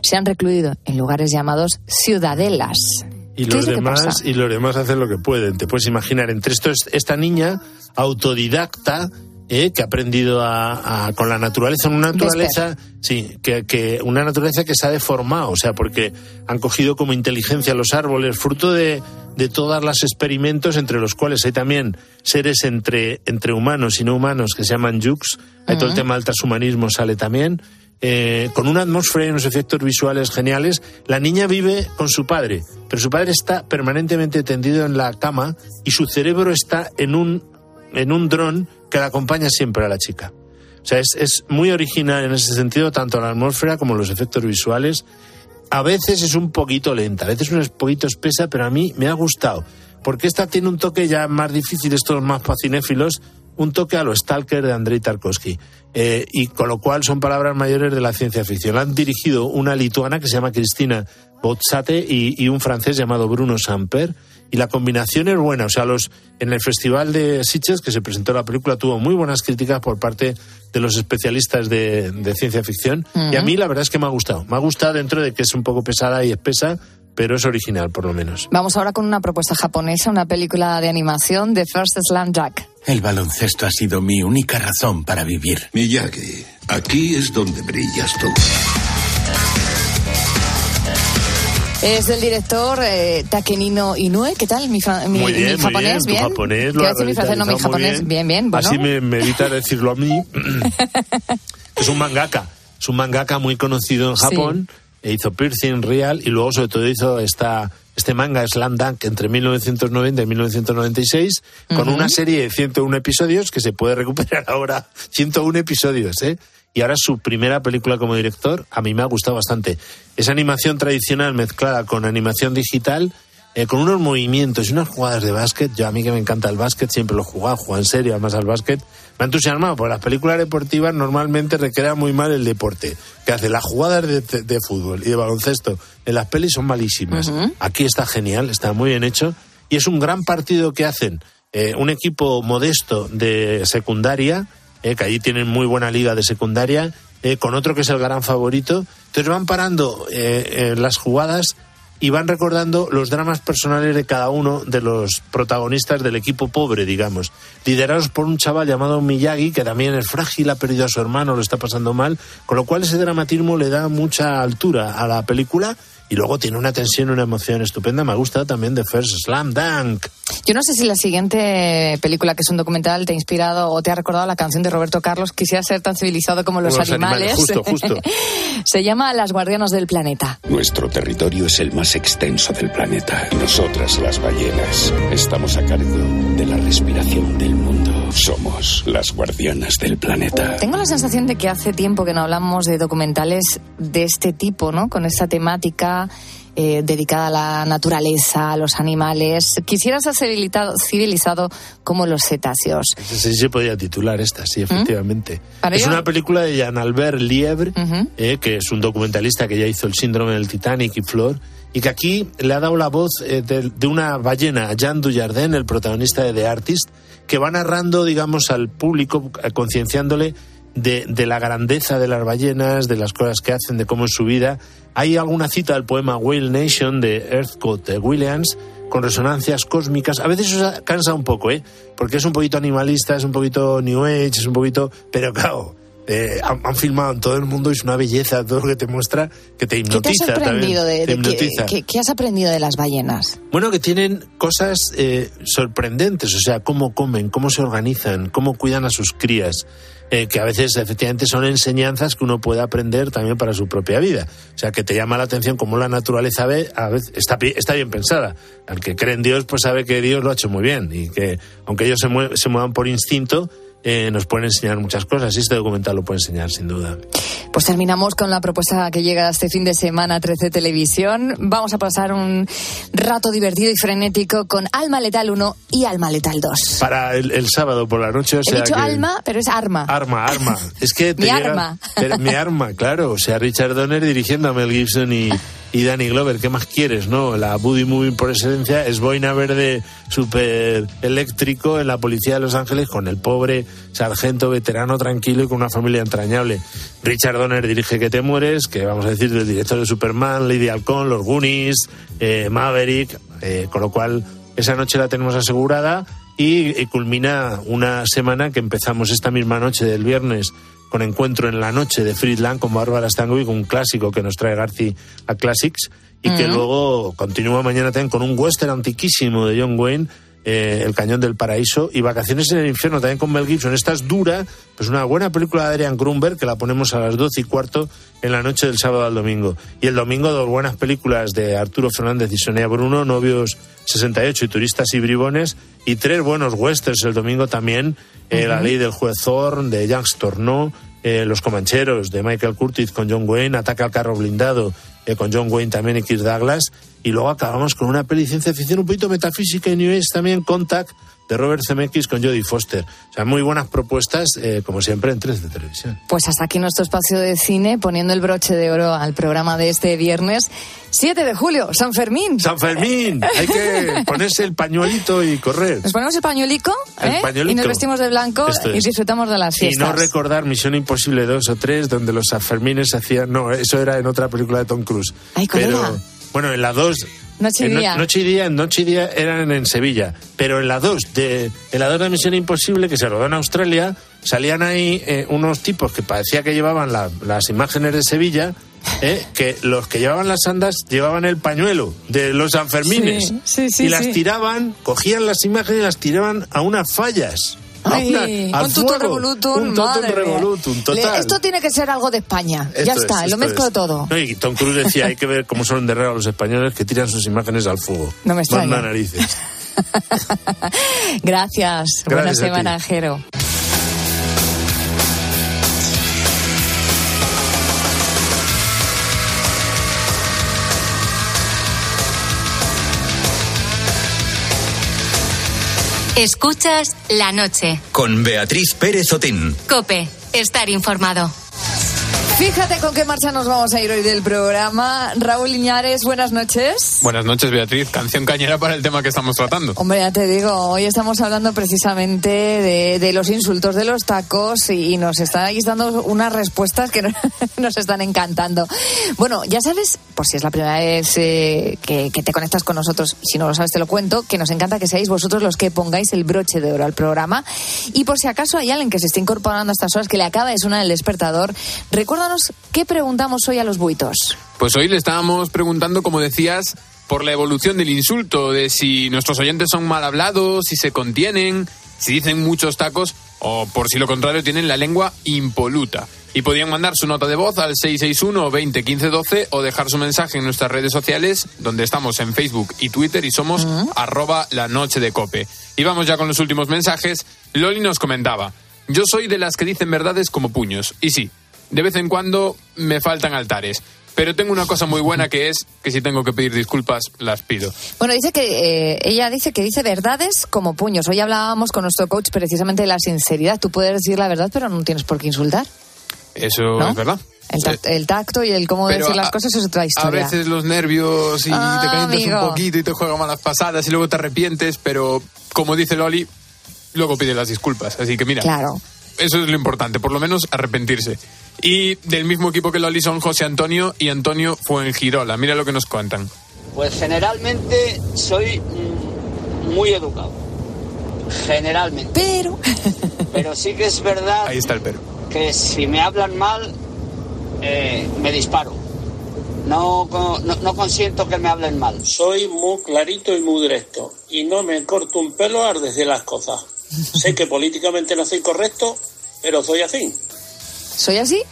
se han recluido en lugares llamados ciudadelas. Y ¿Qué los lo demás pasa? y los demás hacen lo que pueden. Te puedes imaginar entre esto es- esta niña autodidacta eh, que ha aprendido a, a- con la naturaleza, una naturaleza, sí, que, que una naturaleza que se ha deformado, o sea, porque han cogido como inteligencia los árboles, fruto de, de todas las experimentos entre los cuales hay también seres entre, entre humanos y no humanos que se llaman yux, hay todo el tema del transhumanismo sale también. eh, con una atmósfera y unos efectos visuales geniales. La niña vive con su padre, pero su padre está permanentemente tendido en la cama y su cerebro está en un, en un dron que la acompaña siempre a la chica. O sea, es, es muy original en ese sentido, tanto la atmósfera como los efectos visuales. A veces es un poquito lenta, a veces es un poquito espesa, pero a mí me ha gustado. Porque esta tiene un toque ya más difícil, estos más para cinéfilos, un toque a lo Stalker de Andrei Tarkovsky. Eh, y con lo cual son palabras mayores de la ciencia ficción. Han dirigido una lituana que se llama Cristina Botsate y, y un francés llamado Bruno Samper. Y la combinación es buena. O sea, los en el Festival de Sitges, que se presentó la película, tuvo muy buenas críticas por parte de los especialistas de, de ciencia ficción. Y a mí la verdad es que me ha gustado. Me ha gustado dentro de que es un poco pesada y espesa, pero es original por lo menos. Vamos ahora con una propuesta japonesa, una película de animación de First Slam Jack. El baloncesto ha sido mi única razón para vivir. Miyagi, aquí es donde brillas tú. Es del director eh, Takenino Inoue. ¿Qué tal? Mi, fa- mi- muy bien, mi muy bien. japonés, Tu bien. japonés lo Quiero ha decir mi francés, no, mi japonés, bien, bien. Bueno. Así me, me evita decirlo a mí. es un mangaka. Es un mangaka muy conocido en Sí. Japón. E hizo Piercing Real y luego, sobre todo, hizo esta, este manga Slam Dunk entre 1990 y 1996 con una serie de 101 episodios que se puede recuperar ahora. 101 episodios, ¿eh? Y ahora su primera película como director, a mí me ha gustado bastante. Es animación tradicional mezclada con animación digital, eh, con unos movimientos y unas jugadas de básquet. Yo a mí que me encanta el básquet, siempre lo he jugado, juego en serio, además al básquet. Me ha entusiasmado, porque las películas deportivas normalmente recrean muy mal el deporte. Que hace las jugadas de, de- de fútbol y de baloncesto en las pelis son malísimas. Aquí está genial, está muy bien hecho. Y es un gran partido que hacen eh, un equipo modesto de secundaria, eh, que allí tienen muy buena liga de secundaria, eh, con otro que es el gran favorito. Entonces van parando eh, las jugadas y van recordando los dramas personales de cada uno de los protagonistas del equipo pobre, digamos, liderados por un chaval llamado Miyagi, que también es frágil, ha perdido a su hermano, lo está pasando mal, con lo cual ese dramatismo le da mucha altura a la película y luego tiene una tensión, una emoción estupenda. Me gusta también de First Slam Dunk. Yo no sé si la siguiente película, que es un documental, te ha inspirado o te ha recordado la canción de Roberto Carlos, Quisiera ser tan civilizado como los, Como los animales, animales. justo, justo. Se llama Las Guardianas del Planeta. Nuestro territorio es el más extenso del planeta. Nosotras, las ballenas, estamos a cargo de la respiración del mundo. Somos las guardianas del planeta. Tengo la sensación de que hace tiempo que no hablamos de documentales de este tipo, ¿no? Con esta temática eh, dedicada a la naturaleza, a los animales. Quisiera ser civilizado, civilizado como los cetáceos. Sí, se podía titular esta, sí, efectivamente. Para Es una película de Jean-Albert Lièvre, Ujú. eh, que es un documentalista que ya hizo El síndrome del Titanic y Flor, y que aquí le ha dado la voz eh, de, de una ballena, Jean Dujardin, el protagonista de The Artist, que va narrando, digamos, al público, concienciándole de, de la grandeza de las ballenas, de las cosas que hacen, de cómo es su vida. Hay alguna cita del poema Whale Nation de Earthcote de Williams con resonancias cósmicas. A veces eso cansa un poco, ¿eh? Porque es un poquito animalista, es un poquito New Age, es un poquito... Pero claro, eh, han, han filmado en todo el mundo y es una belleza todo lo que te muestra que te ¿Qué te has hipnotiza también. de, de qué, hipnotiza. qué- qué has aprendido de las ballenas? Bueno, que tienen cosas eh, sorprendentes, o sea, cómo comen, cómo se organizan, cómo cuidan a sus crías, eh, que a veces efectivamente son enseñanzas que uno puede aprender también para su propia vida. O sea, que te llama la atención cómo la naturaleza a veces está bien pensada. Al que cree en Dios, pues sabe que Dios lo ha hecho muy bien y que aunque ellos se, mue- se muevan por instinto, eh, nos pueden enseñar muchas cosas y este documental lo puede enseñar sin duda. Pues terminamos con la propuesta que llega este fin de semana a 13 Televisión. Vamos a pasar un rato divertido y frenético con Alma Letal 1 y Alma Letal 2. Para el, el sábado por la noche, o He sea dicho que... alma, pero es arma. Arma, arma. Es que Mi llega- arma. pero mi arma, claro. O sea, Richard Donner dirigiendo a Mel Gibson y, y Danny Glover. ¿Qué más quieres, no? La Buddy Movie por excelencia es boina verde súper eléctrico en la policía de Los Ángeles con el pobre sargento veterano tranquilo y con una familia entrañable. Richard Donner dirige Que te mueres, que vamos a decir del director de Superman, Lady Halcón, Los Goonies, eh, Maverick, eh, con lo cual esa noche la tenemos asegurada y, y culmina una semana que empezamos esta misma noche del viernes con encuentro en la noche de Friedland con Bárbara Stanwyck, un clásico que nos trae Garci a Classics y que luego continúa mañana también con un western antiquísimo de John Wayne, eh, El Cañón del Paraíso y Vacaciones en el Infierno también con Mel Gibson. Esta es dura, pues una buena película de Adrian Grunberg que la ponemos a las 12 y cuarto en la noche del sábado al domingo. Y el domingo dos buenas películas de Arturo Fernández y Sonia Bruno, Novios 68 y Turistas y Bribones y tres buenos westerns el domingo también, eh, La Ley del Juez Thorne de Jacques Tourneau, eh, Los Comancheros de Michael Curtis con John Wayne, Ataca al carro blindado eh, con John Wayne también y Kirk Douglas. Y luego acabamos con una peli de ciencia ficción un poquito metafísica y New Age también, Contact de Robert Zemeckis con Jodie Foster. O sea, muy buenas propuestas, eh, como siempre, en 3 de televisión. Pues hasta aquí nuestro espacio de cine, poniendo el broche de oro al programa de este viernes 7 de julio, San Fermín. San Fermín, hay que ponerse el pañuelito y correr. Nos ponemos el pañuelico, El ¿eh? pañuelito. y nos vestimos de blanco Esto y es. disfrutamos de las Y fiestas. no recordar Misión Imposible 2 o 3, donde los Sanfermines hacían. No, eso era en otra película de Tom Cruise. Ay, ¿cuál Pero, bueno, en la 2. Noche y día. Noche y día, en Noche y día eran en Sevilla. Pero en la 2 de, en la 2 de Misión Imposible, que se rodó en Australia, salían ahí eh, unos tipos que parecía que llevaban la- las imágenes de Sevilla. eh, que los que llevaban las andas llevaban el pañuelo de los Sanfermines Sí, sí, sí, y las tiraban, cogían las imágenes y las tiraban a unas fallas. Ay, una- un tutum revolutum, Un totum revolutum, Le- total. Esto tiene que ser algo de España. ya Esto está, es, lo mezclo es. todo. No, y Tom Cruise decía, hay que ver cómo son de raro los españoles que tiran sus imágenes al fuego. No me extraña. Manda narices. Gracias. Buena Gracias a ti. semana, Jero. Escuchas la noche. Con Beatriz Pérez Otín. Cope, estar informado. Fíjate con qué marcha nos vamos a ir hoy del programa. Raúl Iñares, buenas noches. Buenas noches, Beatriz. Canción cañera para el tema que estamos tratando. Hombre, ya te digo, hoy estamos hablando precisamente de, de los insultos de los tacos y, y nos estáis dando unas respuestas que no- nos están encantando. Bueno, ya sabes, por si es la primera vez eh, que, que te conectas con nosotros, si no lo sabes te lo cuento, que nos encanta que seáis vosotros los que pongáis el broche de oro al programa. Y por si acaso hay alguien que se esté incorporando a estas horas que le acaba de sonar el despertador, qué preguntamos hoy a los buitos. Pues hoy le estábamos preguntando, como decías, por la evolución del insulto, de si nuestros oyentes son mal hablados, si se contienen, si dicen muchos tacos o por si lo contrario tienen la lengua impoluta. Y podían mandar su nota de voz al 661 20 15 12 o dejar su mensaje en nuestras redes sociales, donde estamos en Facebook y Twitter y somos arroba la noche de cope. Y vamos ya con los últimos mensajes. Loli nos comentaba, yo soy de las que dicen verdades como puños. Y sí, de vez en cuando me faltan altares. Pero tengo una cosa muy buena que es que si tengo que pedir disculpas, las pido. Bueno, dice que eh, ella dice que dice verdades como puños. Hoy hablábamos con nuestro coach precisamente de la sinceridad. Tú puedes decir la verdad, pero no tienes por qué insultar. Eso ¿No? es verdad. El, el tacto y el cómo Pero decir las a- cosas es otra A historia. veces los nervios y Ah, te calientas amigo. un poquito y te juegan malas pasadas y luego te arrepientes, pero como dice Loli, luego pide las disculpas. Así que mira, Claro. eso es lo importante, por lo menos arrepentirse. Y del mismo equipo que Loli son José Antonio y Antonio Fuengirola. Mira lo que nos cuentan. Pues generalmente soy mm, muy educado. Generalmente. Pero. Pero sí que es verdad Ahí está el pero. que si me hablan mal, eh, me disparo. No, no, no consiento que me hablen mal. Soy muy clarito y muy directo y no me corto un pelo decir las cosas. Sé que políticamente no soy correcto, pero soy así. ¿Soy así?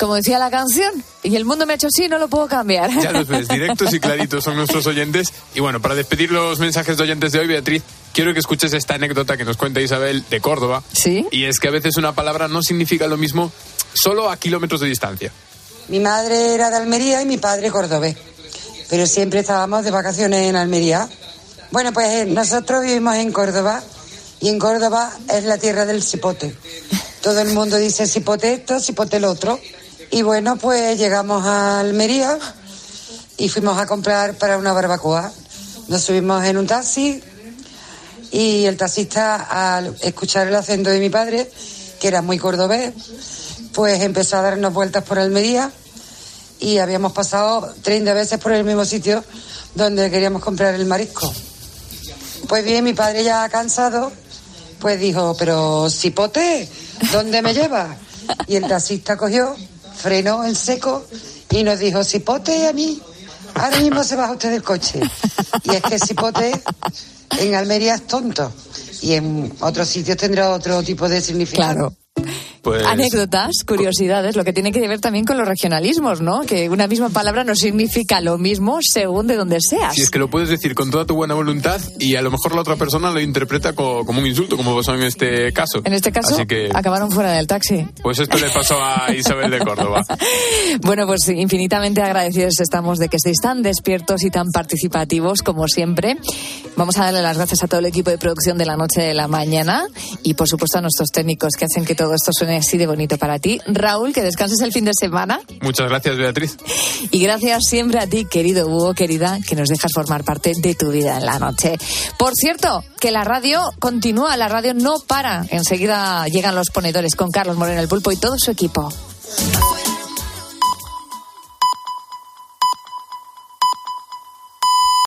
Como decía la canción. Y el mundo me ha hecho así, no lo puedo cambiar. Ya los ves, directos y claritos son nuestros oyentes. Y bueno, para despedir los mensajes de oyentes de hoy, Beatriz, quiero que escuches esta anécdota que nos cuenta Isabel de Córdoba. Sí. Y es que a veces una palabra no significa lo mismo solo a kilómetros de distancia. Mi madre era de Almería y mi padre cordobés, pero siempre estábamos de vacaciones en Almería. Bueno, pues eh, nosotros vivimos en Córdoba y en Córdoba es la tierra del cipote. Todo el mundo dice cipote esto, cipote el otro. Y bueno, pues llegamos a Almería y fuimos a comprar para una barbacoa. Nos subimos en un taxi y el taxista, al escuchar el acento de mi padre, que era muy cordobés, pues empezó a darnos vueltas por Almería y habíamos pasado 30 veces por el mismo sitio donde queríamos comprar el marisco. Pues bien, mi padre ya cansado, pues dijo, pero cipote, ¿dónde me lleva? Y el taxista cogió, frenó en seco y nos dijo, cipote a mí, ahora mismo se baja usted del coche. Y es que cipote en Almería es tonto y en otros sitios tendrá otro tipo de significado. Pues... Anécdotas, curiosidades, lo que tiene que ver también con los regionalismos, ¿no? Que una misma palabra no significa lo mismo según de donde seas. Si es que lo puedes decir con toda tu buena voluntad y a lo mejor la otra persona lo interpreta co- como un insulto, como pasó en este caso. En este caso, Así que, acabaron fuera del taxi. pues esto le pasó a Isabel de Córdoba. Bueno, pues infinitamente agradecidos estamos de que estéis tan despiertos y tan participativos como siempre. Vamos a darle las gracias a todo el equipo de producción de la noche de la mañana y por supuesto a nuestros técnicos que hacen que todo esto suene así de bonito para ti. Raúl, que descanses el fin de semana Muchas gracias, Beatriz. y gracias siempre a ti, querido Hugo, querida, que nos dejas formar parte de tu vida en la noche. Por cierto, que la radio continúa, la radio no para. Enseguida llegan los ponedores con Carlos Moreno el Pulpo y todo su equipo.